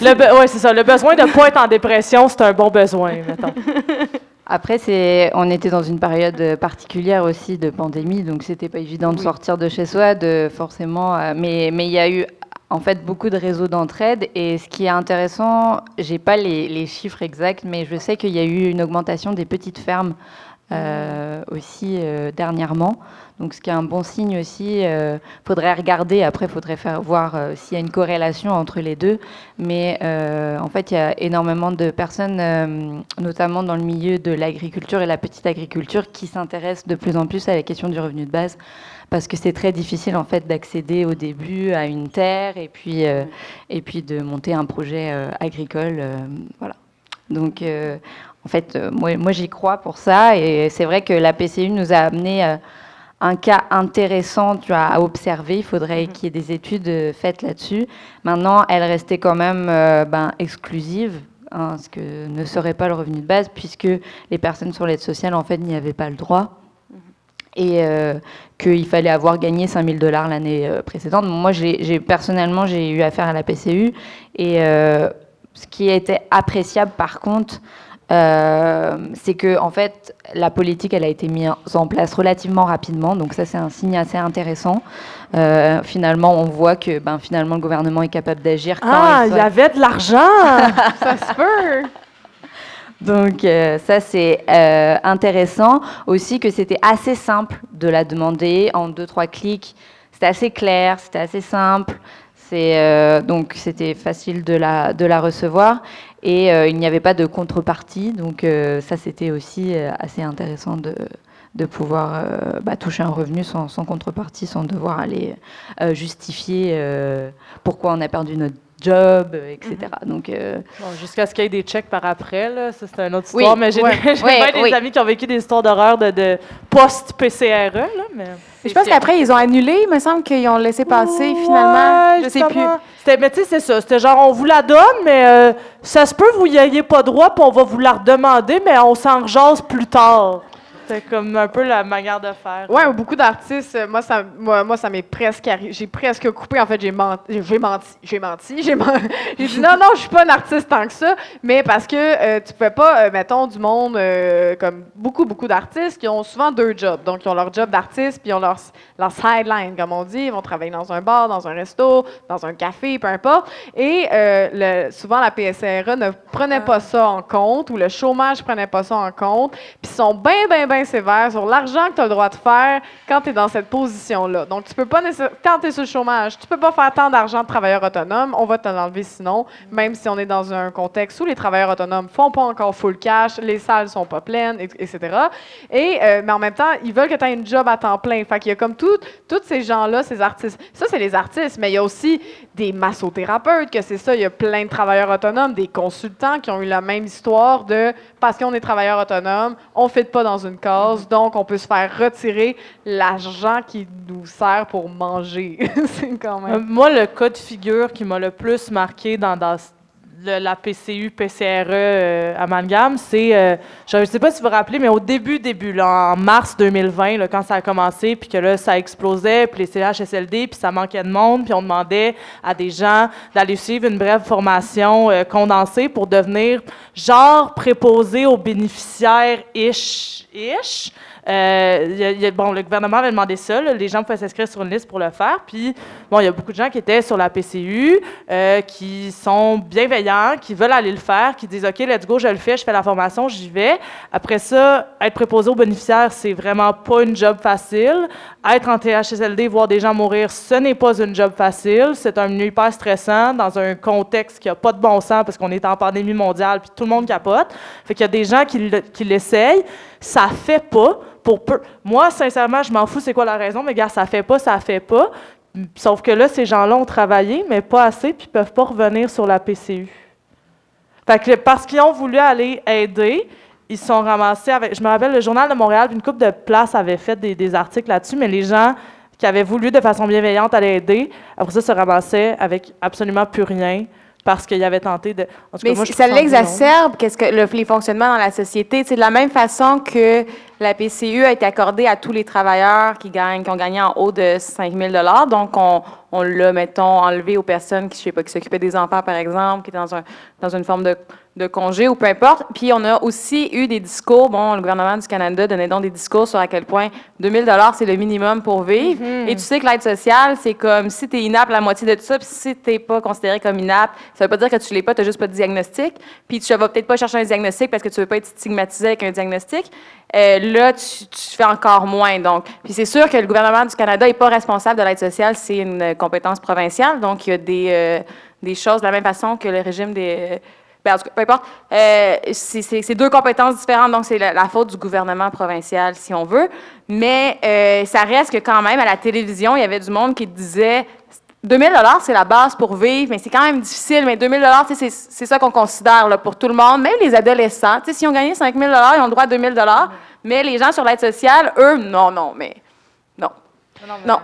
le besoin Oui, c'est ça. Le besoin de ne pas être en dépression, c'est un bon besoin, mettons. Après, c'est, on était dans une période particulière aussi de pandémie, donc c'était pas évident de sortir de chez soi, de forcément. Euh, mais mais il y a eu en fait beaucoup de réseaux d'entraide et ce qui est intéressant, j'ai pas les, les, chiffres exacts, mais je sais qu'il y a eu une augmentation des petites fermes aussi dernièrement. Donc, ce qui est un bon signe aussi. Il faudrait regarder, après, il faudrait faire, voir s'il y a une corrélation entre les deux. Mais en fait, il y a énormément de personnes, notamment dans le milieu de l'agriculture et la petite agriculture, qui s'intéressent de plus en plus à la question du revenu de base parce que c'est très difficile en fait d'accéder au début à une terre et puis euh, et puis de monter un projet euh, agricole euh, voilà donc en fait moi, moi j'y crois pour ça et c'est vrai que la PCU nous a amené un cas intéressant tu vois, à observer. Il faudrait mm-hmm. qu'il y ait des études faites là-dessus. Maintenant, elle restait quand même ben, exclusive, hein, ce que ne serait pas le revenu de base, puisque les personnes sur l'aide sociale, en fait, n'y avaient pas le droit et euh, qu'il fallait avoir gagné 5000 dollars l'année euh, précédente. Moi, j'ai personnellement, j'ai eu affaire à la PCU et euh, ce qui était appréciable par contre, c'est que en fait, la politique, elle a été mise en place relativement rapidement, donc ça c'est un signe assez intéressant. finalement, on voit que ben, finalement le gouvernement est capable d'agir. Ah, il y avait de l'argent, ça se peut. Donc euh, ça c'est euh, intéressant aussi que c'était assez simple de la demander en deux trois clics. C'était assez clair, c'était assez simple. Euh, donc c'était facile de la de la recevoir et il n'y avait pas de contrepartie. Donc ça c'était aussi assez intéressant de de pouvoir bah, toucher un revenu sans, sans, contrepartie, sans devoir aller justifier pourquoi on a perdu notre job, etc. Mhm. Donc, euh, jusqu'à ce qu'il y ait des checks par après, là, ça c'est une autre histoire. mais j'ai des amis qui ont vécu des histoires d'horreur de, post-PCRE. Là, mais... Je pense qu'après, ils ont annulé. Il me semble qu'ils ont laissé passer finalement. Je sais plus. Mais tu sais, c'est ça. C'était genre, on vous la donne, mais euh, ça se peut vous n'y ayez pas droit, puis on va vous la redemander, mais on s'en rejase plus tard. C'est comme un peu la manière de faire. Ouais, beaucoup d'artistes, moi ça moi, moi ça m'est presque j'ai presque coupé en fait, j'ai menti, j'ai menti, j'ai menti, j'ai j'ai dit non non, je suis pas un artiste tant que ça, mais parce que euh, tu pouvais pas euh, mettons du monde euh, comme beaucoup beaucoup d'artistes qui ont souvent deux jobs. Donc ils ont leur job d'artiste puis ils ont leur leur sideline comme on dit, ils vont travailler dans un bar, dans un resto, dans un café, peu importe. Et le, souvent la PSRE ne prenait pas ça en compte ou le chômage prenait pas ça en compte, puis ils sont bien bien sévère sur l'argent que tu as le droit de faire quand tu es dans cette position-là. Donc, tu peux pas quand tu es sur chômage, tu peux pas faire tant d'argent de travailleur autonome, on va te l'enlever sinon, même si on est dans un contexte où les travailleurs autonomes font pas encore full cash, les salles sont pas pleines, etc. Et, euh, mais en même temps, ils veulent que tu aies une job à temps plein. Fait qu'il y a comme tous ces gens-là, ces artistes. Ça, c'est les artistes, mais il y a aussi des massothérapeutes, que c'est ça, il y a plein de travailleurs autonomes, des consultants qui ont eu la même histoire de parce qu'on est travailleur autonome, on ne fit pas dans une donc on peut se faire retirer l'argent qui nous sert pour manger. c'est quand même... Euh, moi, le cas de figure qui m'a le plus marqué dans, dans la PCU, PCRE euh, amalgame, c'est, euh, je ne sais pas si vous vous rappelez, mais au début, début, là, en mars 2020, là, quand ça a commencé, puis que là, ça explosait, puis les CHSLD, puis ça manquait de monde, puis on demandait à des gens d'aller suivre une brève formation euh, condensée pour devenir genre préposé aux bénéficiaires ish, ish. Euh, bon, le gouvernement avait demandé ça. les gens pouvaient s'inscrire sur une liste pour le faire. Puis, bon, il y a beaucoup de gens qui étaient sur la PCU, euh, qui sont bienveillants, qui veulent aller le faire, qui disent OK, let's go, je le fais, je fais la formation, j'y vais. Après ça, être préposé aux bénéficiaires, c'est vraiment pas une job facile. Être en THSLD, voir des gens mourir, ce n'est pas une job facile. C'est un milieu hyper stressant dans un contexte qui n'a pas de bon sens parce qu'on est en pandémie mondiale puis tout le monde capote. Fait qu'il y a des gens qui l'essayent. Ça fait pas pour Moi, sincèrement, je m'en fous c'est quoi la raison, mais gars, ça fait pas, ça fait pas. Sauf que là, ces gens-là ont travaillé, mais pas assez, puis ils peuvent pas revenir sur la PCU. Fait que parce qu'ils ont voulu aller aider, ils sont ramassés avec. Je me rappelle, le Journal de Montréal, une couple de places avait fait des, des articles là-dessus, mais les gens qui avaient voulu de façon bienveillante aller aider, après ça, se ramassaient avec absolument plus rien parce qu'il avait tenté de. Mais ça l'exacerbe, qu'est-ce que le, les fonctionnements dans la société. C'est de la même façon que la PCU a été accordée à tous les travailleurs qui gagnent, qui ont gagné en haut de 5 000 Donc, on, on l'a, mettons, enlevé aux personnes qui, je sais pas, qui s'occupaient des enfants, par exemple, qui étaient dans, un, dans une forme de, de congé ou peu importe. Puis, on a aussi eu des discours. Bon, le gouvernement du Canada donnait donc des discours sur à quel point 2 000 c'est le minimum pour vivre. Mm-hmm. Et tu sais que l'aide sociale, c'est comme si tu es inapte la moitié de tout ça, puis si tu n'es pas considéré comme inapte, ça veut pas dire que tu l'es pas, tu n'as juste pas de diagnostic. Puis, tu vas peut-être pas chercher un diagnostic parce que tu veux pas être stigmatisé avec un diagnostic. Euh, là, tu, tu fais encore moins. Donc, puis c'est sûr que le gouvernement du Canada n'est pas responsable de l'aide sociale, c'est une compétence provinciale. Donc, il y a des, euh, des choses de la même façon que le régime des. Ben, en tout cas, peu importe. Euh, c'est- deux compétences différentes, donc c'est la, la faute du gouvernement provincial, si on veut. Mais euh, ça reste que quand même, à la télévision, il y avait du monde qui disait 2000 c'est la base pour vivre, mais c'est quand même difficile. Mais 2000 tu sais, c'est ça qu'on considère là, pour tout le monde, même les adolescents. Tu sais, S'ils ont gagné 5000 ils ont le droit à 2000 mais les gens sur l'aide sociale, eux, non, non, mais non. Non. Non.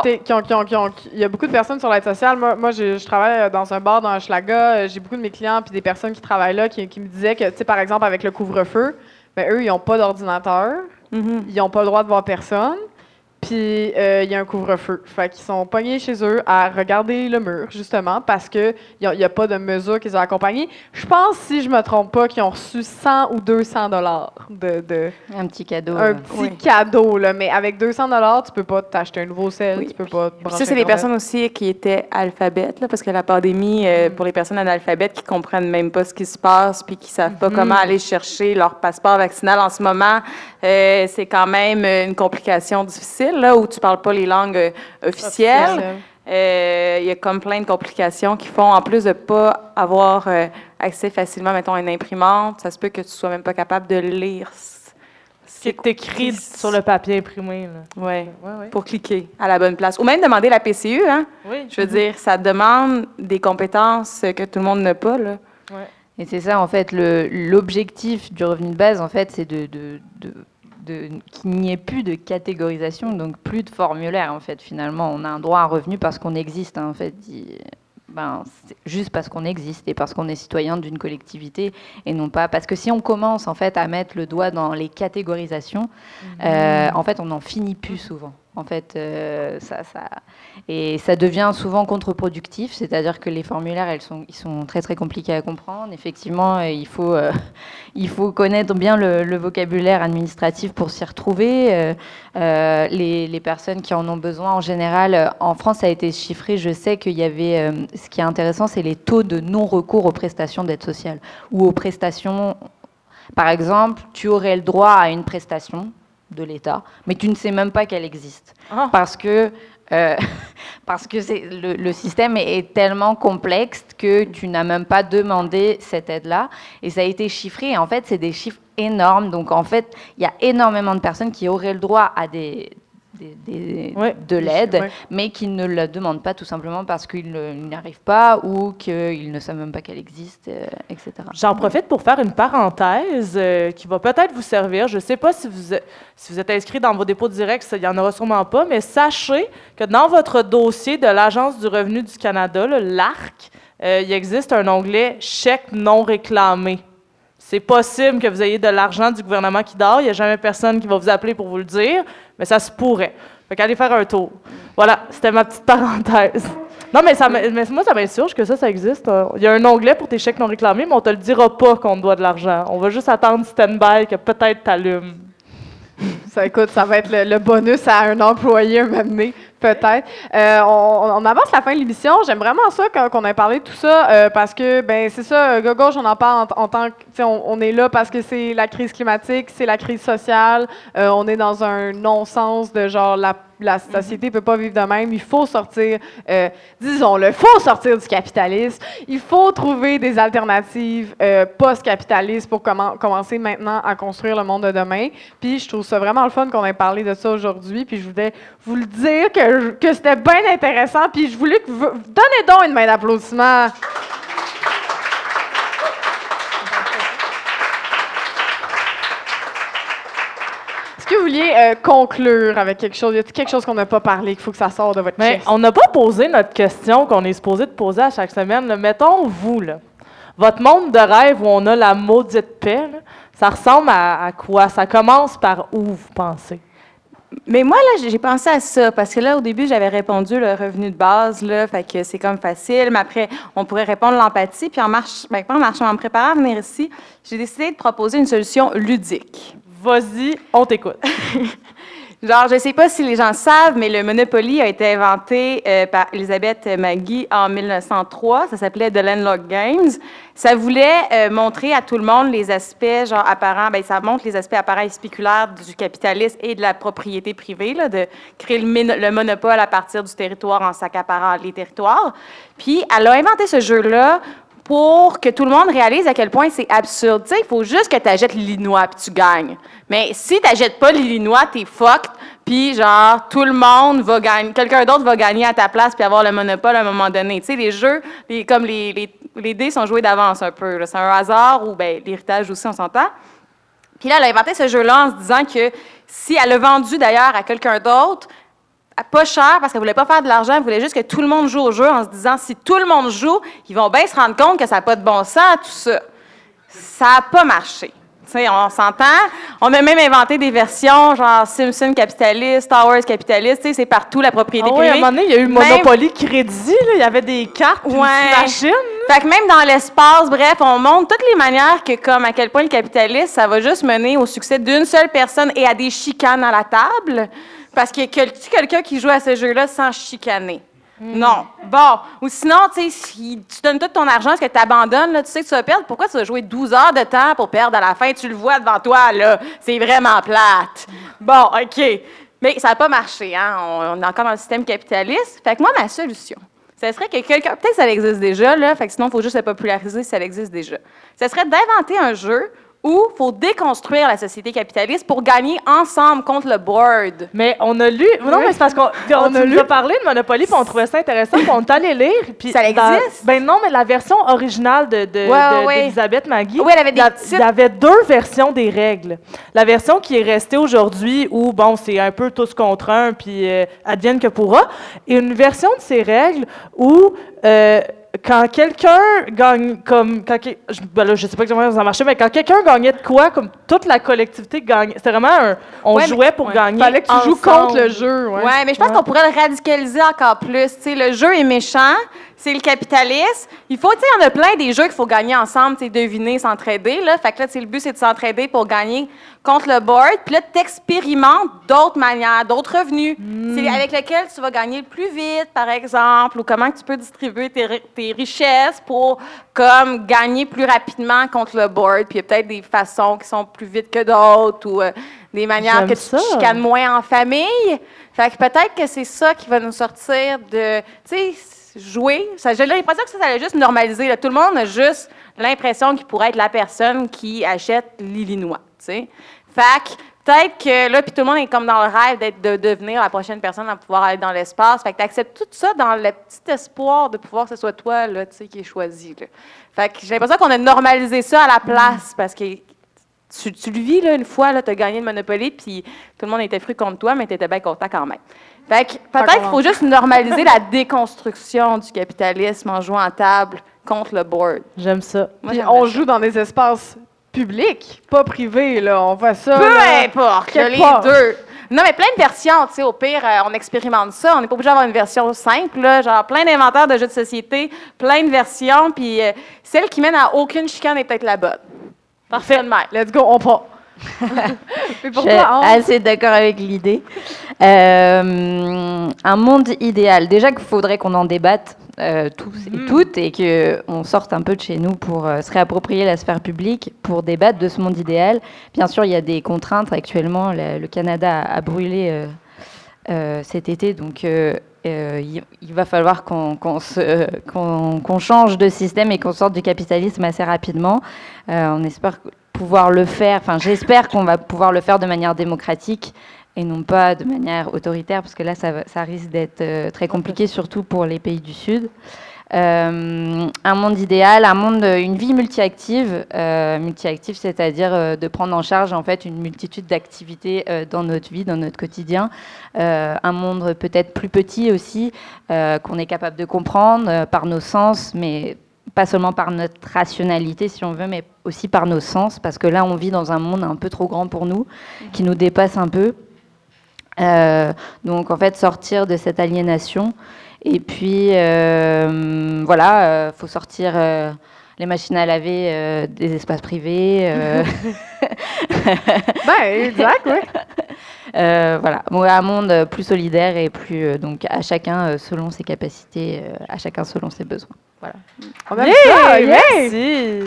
Été, qui ont, qui ont- qui ont- qui- il y a beaucoup de personnes sur l'aide sociale. Moi, moi je, je travaille euh, dans un bar dans Schlaga. Euh, J'ai beaucoup de mes clients puis des personnes qui travaillent là qui, qui me disaient que, tu sais, par exemple, avec le couvre-feu, ben, eux, ils n'ont pas d'ordinateur, Mhm. ils n'ont pas le droit de voir personne. Puis euh, il y a un couvre-feu. Fait qu'ils sont pognés chez eux à regarder le mur, justement, parce qu'il n'y a, y a pas de mesures qu'ils ont accompagnées. Je pense, si je me trompe pas, qu'ils ont reçu 100 ou 200 dollars de, de, Un petit cadeau. un petit Oui. cadeau, là. Mais avec 200 dollars, tu peux pas t'acheter un nouveau sel, Oui. tu peux pas te Puis brancher ça, c'est les personnes aussi qui étaient alphabètes, là, parce que la pandémie, euh, pour les personnes analphabètes qui comprennent même pas ce qui se passe, puis qui savent pas comment aller chercher leur passeport vaccinal en ce moment, euh, c'est quand même une complication difficile, là, où tu parles pas les langues euh, officielles. Officiel. Euh, Il y a comme plein de complications qui font, en plus de pas avoir euh, accès facilement, mettons, à une imprimante, ça se peut que tu sois même pas capable de lire. Ce qui est écrit sur le papier imprimé. Ouais, Ouais, ouais. pour cliquer à la bonne place. Ou même demander la PCU, hein? Oui. Je veux dire, ça demande des compétences que tout le monde n'a pas, là. Et c'est ça, en fait, le- l'objectif du revenu de base, en fait, c'est de, de, de- de- qu'il n'y ait plus de catégorisation, donc plus de formulaire, en fait. Finalement, on a un droit à un revenu parce qu'on existe, hein, en fait. Ben, c'est juste parce qu'on existe et parce qu'on est citoyen d'une collectivité et non pas parce que si on commence en fait à mettre le doigt dans les catégorisations, euh, en fait on n'en finit plus souvent. En fait, euh, ça, ça, et ça devient souvent contre-productif, c'est-à-dire que les formulaires, sont, ils sont très très compliqués à comprendre. Effectivement, euh, il faut, euh, il faut connaître bien le, vocabulaire administratif pour s'y retrouver. Les, les personnes qui en ont besoin, en général, en France, ça a été chiffré. Je sais qu'il y avait, ce qui est intéressant, c'est les taux de non-recours aux prestations d'aide sociale ou aux prestations. Par exemple, tu aurais le droit à une prestation de l'État, mais tu ne sais même pas qu'elle existe Ah. parce que euh, parce que le, le système est, est tellement complexe que tu n'as même pas demandé cette aide-là et ça a été chiffré. Et en fait, c'est des chiffres énormes. Donc en fait, il y a énormément de personnes qui auraient le droit à des, des- des- Ouais. de l'aide, Ouais. mais qui ne la demandent pas tout simplement parce qu'ils n'y arrivent pas ou qu'ils ne savent même pas qu'elle existe, euh, etc. J'en profite pour faire une parenthèse euh, qui va peut-être vous servir. Je ne sais pas si vous, êtes- si vous êtes inscrit dans vos dépôts directs, il n'y en aura sûrement pas, mais sachez que dans votre dossier de l'Agence du revenu du Canada, l'ARC, euh, il existe un onglet chèque non réclamé. C'est possible que vous ayez de l'argent du gouvernement qui dort. Il n'y a jamais personne qui va vous appeler pour vous le dire, mais ça se pourrait. Fait qu'allez faire un tour. Voilà, c'était ma petite parenthèse. Non, mais, ça, mais moi, ça m'insurge que ça, ça existe. Euh, Il y a un onglet pour tes chèques non réclamés, mais on te le dira pas qu'on te doit de l'argent. On va juste attendre stand-by que peut-être t'allumes. Ça, écoute, ça va être le, bonus à un employé moment donné, peut-être. Euh, on, avance la fin de l'émission. J'aime vraiment ça qu'on ait parlé de tout ça euh, parce que, ben, c'est ça, Gauche, on en parle en, en tant que, on est là parce que c'est la crise climatique, c'est la crise sociale. Euh, on est dans un non-sens de genre la la société peut pas vivre de même. Il faut sortir, euh, disons-le, il faut sortir du capitalisme. Il faut trouver des alternatives euh, post-capitalistes pour commen- commencer maintenant à construire le monde de demain. Puis je trouve ça vraiment le fun qu'on ait parlé de ça aujourd'hui. Puis je voulais vous le dire que, que c'était bien intéressant. Puis je voulais que vous donnez donc une main d'applaudissement. Est-ce que vous vouliez euh, conclure avec quelque chose? Y a-t-il quelque chose qu'on n'a pas parlé qu'il faut que ça sorte de votre Mais chest? on n'a pas posé notre question qu'on est supposé de poser à chaque semaine. là. Mettons, vous, là, votre monde de rêve où on a la maudite paix, là, ça ressemble à, à quoi? Ça commence par où, vous pensez? Mais moi, là, j'ai- pensé à ça, parce que là, au début, j'avais répondu le revenu de base, là, fait que c'est comme facile, mais après, on pourrait répondre l'empathie, puis en, marche, ben, en marchant, en me préparant à venir ici, j'ai décidé de proposer une solution ludique. Vas-y, on t'écoute. Genre, je sais pas si les gens savent, mais le Monopoly a été inventé euh, par Elisabeth Maggie en 1903. Ça s'appelait The Landlord Games. Ça voulait euh, montrer à tout le monde les aspects, genre, apparents, ben, ça montre les aspects apparents et spéculaires du capitalisme et de la propriété privée, là, de créer le, le monopole à partir du territoire en s'accaparant les territoires. Puis, elle a inventé ce jeu-là pour que tout le monde réalise à quel point c'est absurde. Il faut juste que tu achètes l'Illinois puis tu gagnes. Mais si tu n'achètes pas l'Illinois, t'es fucked, puis genre, tout le monde va gagner, quelqu'un d'autre va gagner à ta place puis avoir le monopole à un moment donné. Tu sais, les jeux, les, comme les, les, les dés sont joués d'avance un peu. C'est un hasard ou ben, l'héritage aussi, on s'entend. Puis là, elle a inventé ce jeu-là en se disant que si elle l'a vendu d'ailleurs à quelqu'un d'autre, pas cher parce qu'elle voulait pas faire de l'argent, elle voulait juste que tout le monde joue au jeu en se disant si tout le monde joue, ils vont bien se rendre compte que ça n'a pas de bon sens, tout ça. Ça n'a pas marché. On s'entend. On a même inventé des versions genre Simpson capitaliste, Star Wars capitaliste. C'est partout la propriété Ah oui, à un privée. moment donné, il y a eu Même- Monopoly Crédit, il y avait des cartes, une Ouais. petite machine. Fait que même dans l'espace, bref, on montre toutes les manières que, comme à quel point le capitalisme, ça va juste mener au succès d'une seule personne et à des chicanes à la table. Parce qu'il y a quel- quelqu'un qui joue à ce jeu-là sans chicaner. Non. Bon. Ou sinon, tu sais, si tu donnes tout ton argent, est-ce que tu abandonnes, là, tu sais que tu vas perdre, pourquoi tu vas jouer 12 heures de temps pour perdre à la fin? Tu le vois devant toi, là. C'est vraiment plate. Bon, OK. Mais ça n'a pas marché, hein? On, on est encore dans le système capitaliste. Fait que moi, ma solution, ce serait que quelqu'un, peut-être que ça existe déjà, là, fait que sinon, il faut juste le populariser si ça existe déjà. Ce serait d'inventer un jeu où il faut déconstruire la société capitaliste pour gagner ensemble contre le board. Mais on a lu. Non, mais c'est parce qu'on on a a lu. parlé de Monopoly, puis on trouvait ça intéressant, puis on est allé lire. Puis Ça dans- existe? ben non, mais la version originale de, de, Ouais, de- ouais. d'Elisabeth Magui. Oui, elle avait des a-. Il y avait deux versions des règles. La version qui est restée aujourd'hui, où, bon, c'est un peu tous contre un, puis euh, advienne que pourra, et une version de ces règles où. euh, quand quelqu'un gagne comme quand je, ben là, je sais pas exactement comment ça marchait mais quand quelqu'un gagnait de quoi comme toute la collectivité gagnait c'était vraiment un on Ouais, mais- jouait pour ouais. gagner Fallait que tu joues ensemble. contre le jeu. Ouais. Ouais, mais je pense qu'on pourrait le radicaliser encore plus. Tu sais, le jeu est méchant, c'est le capitalisme. Il faut, tu sais, il y en a plein des jeux qu'il faut gagner ensemble, tu deviner, s'entraider. Là. Fait que là, le but, c'est de s'entraider pour gagner contre le board. Puis là, tu expérimentes d'autres manières, d'autres revenus. C'est avec lesquels tu vas gagner le plus vite, par exemple, ou comment tu peux distribuer tes, ri- tes richesses pour, comme, gagner plus rapidement contre le board. Puis il y a peut-être des façons qui sont plus vite que d'autres, ou euh, des manières que tu ça. chicanes moins en famille. Fait que peut-être que c'est ça qui va nous sortir de, tu sais, jouer. Ça, j'ai l'impression que ça, allait juste normaliser. là. Tout le monde a juste l'impression qu'il pourrait être la personne qui achète l'Illinois. Fait peut-être que là, puis tout le monde est comme dans le rêve d'être, de devenir la prochaine personne à pouvoir aller dans l'espace. Fait que tu acceptes tout ça dans le petit espoir de pouvoir que ce soit toi, là, qui est choisi, là. Fait que j'ai l'impression qu'on a normalisé ça à la place parce que tu, tu le vis là, une fois, tu as gagné le Monopoly, puis tout le monde était fru contre toi, mais tu étais bien content quand même. Fait que peut-être qu'il faut juste normaliser la déconstruction du capitalisme en jouant à table contre le board. j'aime ça Moi, Puis on ça. joue dans des espaces publics, pas privés. Là. On fait ça. Peu là. importe, les part. deux. Non, mais plein de versions, tu sais, au pire, euh, on expérimente ça. On n'est pas obligé d'avoir une version simple, là, genre plein d'inventaires de jeux de société, plein de versions, puis euh, celle qui mène à aucune chicane est peut-être la bonne. Parfait. Let's go, on part. Mais Je suis Anne, assez d'accord avec l'idée. Euh, un monde idéal. Déjà qu'il faudrait qu'on en débatte euh, tous et toutes et qu'on sorte un peu de chez nous pour euh, se réapproprier la sphère publique, pour débattre de ce monde idéal. Bien sûr, il y a des contraintes actuellement. Le, le Canada a, a brûlé cet été, donc il, il va falloir qu'on change de système et qu'on sorte du capitalisme assez rapidement. On espère pouvoir le faire, enfin j'espère qu'on va pouvoir le faire de manière démocratique et non pas de manière autoritaire, parce que là ça, risque d'être euh, très compliqué, surtout pour les pays du Sud. Euh, un monde idéal, un monde, une vie multi-active, euh, multi-active, c'est-à-dire euh, de prendre en charge en fait une multitude d'activités euh, dans notre vie, dans notre quotidien. Euh, un monde peut-être plus petit aussi, euh, qu'on est capable de comprendre euh, par nos sens, mais pas seulement par notre rationalité si on veut, mais aussi par nos sens, parce que là on vit dans un monde un peu trop grand pour nous, qui nous dépasse un peu. Euh, donc en fait sortir de cette aliénation. Et puis euh, voilà, il faut sortir euh, les machines à laver euh, des espaces privés. euh, ben, exact. Euh, voilà, un monde plus solidaire et plus donc à chacun selon ses capacités, à chacun selon ses besoins. Voilà. On ça, merci.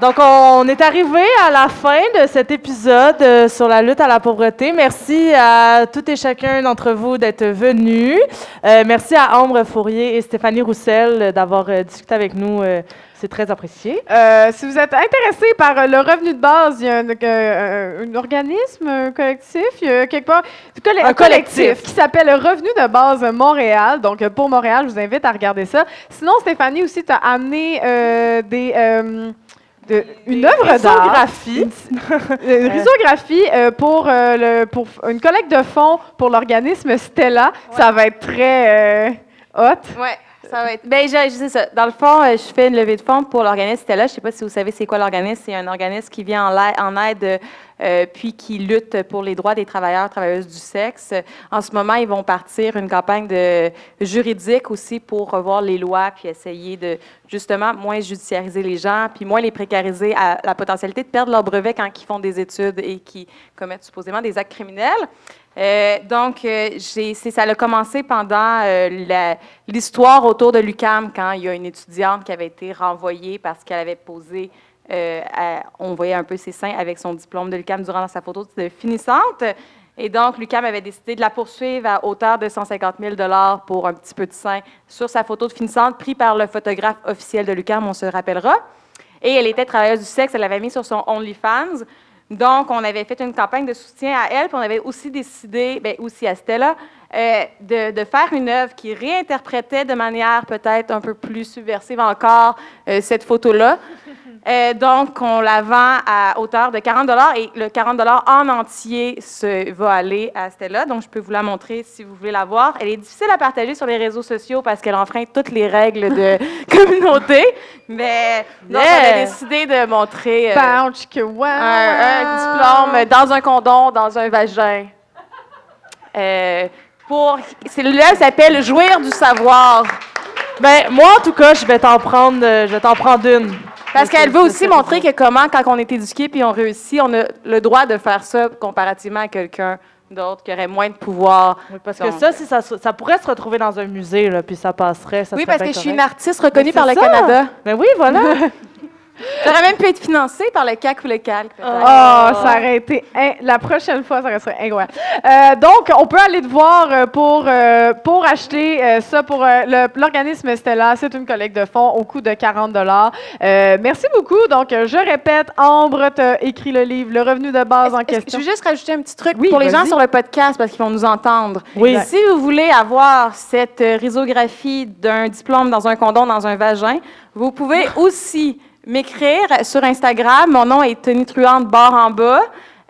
Donc, on est arrivé à la fin de cet épisode euh, sur la lutte à la pauvreté. Merci à tout et chacun d'entre vous d'être venus. Euh, merci à Ambre Fourier et Stéphanie Roussel d'avoir euh, discuté avec nous. C'est très apprécié. si vous êtes intéressé par le revenu de base, il y a un, organisme, un collectif, il y a quelque part, un, collectif. qui s'appelle Revenu de base Montréal. Donc, pour Montréal, je vous invite à regarder ça. Sinon, Stéphanie aussi, tu as amené des une œuvre d'art. Une risographie euh, pour, euh, le, pour une collecte de fonds pour l'organisme Stella. Ça va être très euh, hot. Ouais. Ça va être. Ben, je, sais ça. Dans le fond, je fais une levée de fonds pour l'organisme Stella. Je ne sais pas si vous savez c'est quoi l'organisme. C'est un organisme qui vient en, aide euh, puis qui luttent pour les droits des travailleurs, travailleuses du sexe. En ce moment, ils vont partir une campagne de juridique aussi pour revoir les lois, puis essayer de justement moins judiciariser les gens, puis moins les précariser à la potentialité de perdre leur brevet quand ils font des études et qui commettent supposément des actes criminels. Euh, donc, euh, ça a commencé pendant l'histoire autour de l'UCAM, quand il y a une étudiante qui avait été renvoyée parce qu'elle avait posé euh, on voyait un peu ses seins avec son diplôme de l'UCAM durant sa photo de finissante. Et donc, l'UCAM avait décidé de la poursuivre à hauteur de 150 000 pour un petit peu de sein sur sa photo de finissante, prise par le photographe officiel de l'UCAM, on se rappellera. Et elle était travailleuse du sexe, elle l'avait mis sur son OnlyFans. Donc, on avait fait une campagne de soutien à elle, puis on avait aussi décidé, bien, aussi à Stella, euh, de, faire une œuvre qui réinterprétait de manière peut-être un peu plus subversive encore euh, cette photo-là. Euh, donc, on la vend à hauteur de 40 et le 40 en entier se, va aller à Stella. Donc, je peux vous la montrer si vous voulez la voir. Elle est difficile à partager sur les réseaux sociaux parce qu'elle enfreint toutes les règles de communauté. Mais donc, on a décidé de montrer un, diplôme dans un condom, dans un vagin. Euh, pour, celui-là s'appelle Jouir du savoir. Ben, moi, en tout cas, je vais t'en prendre, je vais t'en prendre une. Parce qu'elle veut aussi montrer que comment, quand on est éduqué puis on réussit, on a le droit de faire ça comparativement à quelqu'un d'autre qui aurait moins de pouvoir. parce que ça, si ça, ça, pourrait se retrouver dans un musée, là, puis ça passerait. Ça oui, parce que je suis une artiste reconnue par le Canada. Ben oui, voilà. J'aurais même pu être financée par le CAC ou le CALC. Oh, ça aurait été. La prochaine fois, ça serait incroyable. Euh, donc, on peut aller te voir euh, pour, euh, pour acheter ça pour l'organisme Stella. C'est une collecte de fonds au coût de 40 Merci beaucoup. Donc, je répète, Ambre t'a écrit le livre Le revenu de base en question. Je veux juste rajouter un petit truc pour les gens sur le podcast parce qu'ils vont nous entendre? Oui. Si vous voulez avoir cette risographie d'un diplôme dans un condom, dans un vagin, vous pouvez aussi m'écrire sur Instagram. Mon nom est Tony Truante, barre en bas.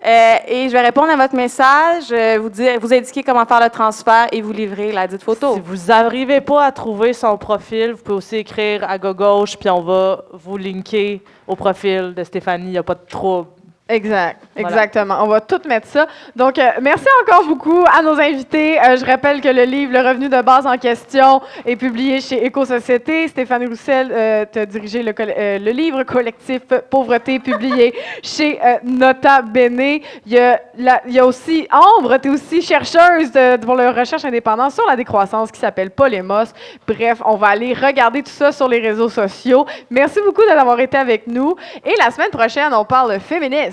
Euh, et je vais répondre à votre message, euh, vous, dire, indiquer comment faire le transfert et vous livrer la dite photo. Si vous n'arrivez pas à trouver son profil, vous pouvez aussi écrire à gauche, puis on va vous linker au profil de Stéphanie. Il n'y a pas de trouble. Exact, exactement. On va tout mettre ça. Donc, euh, merci encore beaucoup à nos invités. Euh, je rappelle que le livre Le revenu de base en question est publié chez Éco-Société. Stéphane Roussel euh, t'a dirigé le, le, livre collectif Pauvreté publié chez Nota Bene. Il y a, il y a aussi Ambre, tu es aussi chercheuse de, pour la recherche indépendante sur la décroissance qui s'appelle Polémos. Bref, on va aller regarder tout ça sur les réseaux sociaux. Merci beaucoup d'avoir été avec nous. Et la semaine prochaine, on parle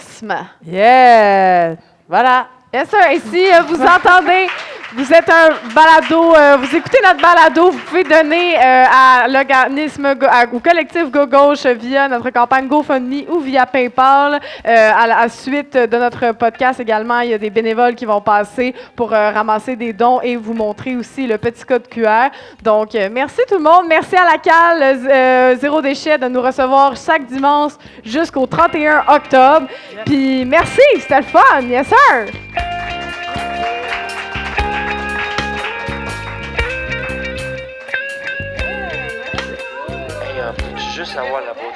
féminisme. Yeah! Voilà. Yes, sir. Ici, euh, vous entendez vous êtes un balado, euh, vous écoutez notre balado, vous pouvez donner euh, à l'organisme, au collectif Go Gauche via notre campagne GoFundMe ou via PayPal. Euh, à la suite de notre podcast également, il y a des bénévoles qui vont passer pour ramasser des dons et vous montrer aussi le petit code QR. Donc, merci tout le monde. Merci à la CAL Zéro Déchet de nous recevoir chaque dimanche jusqu'au 31 octobre. Puis merci, c'était le fun. Yes, sir. Juste avoir la voix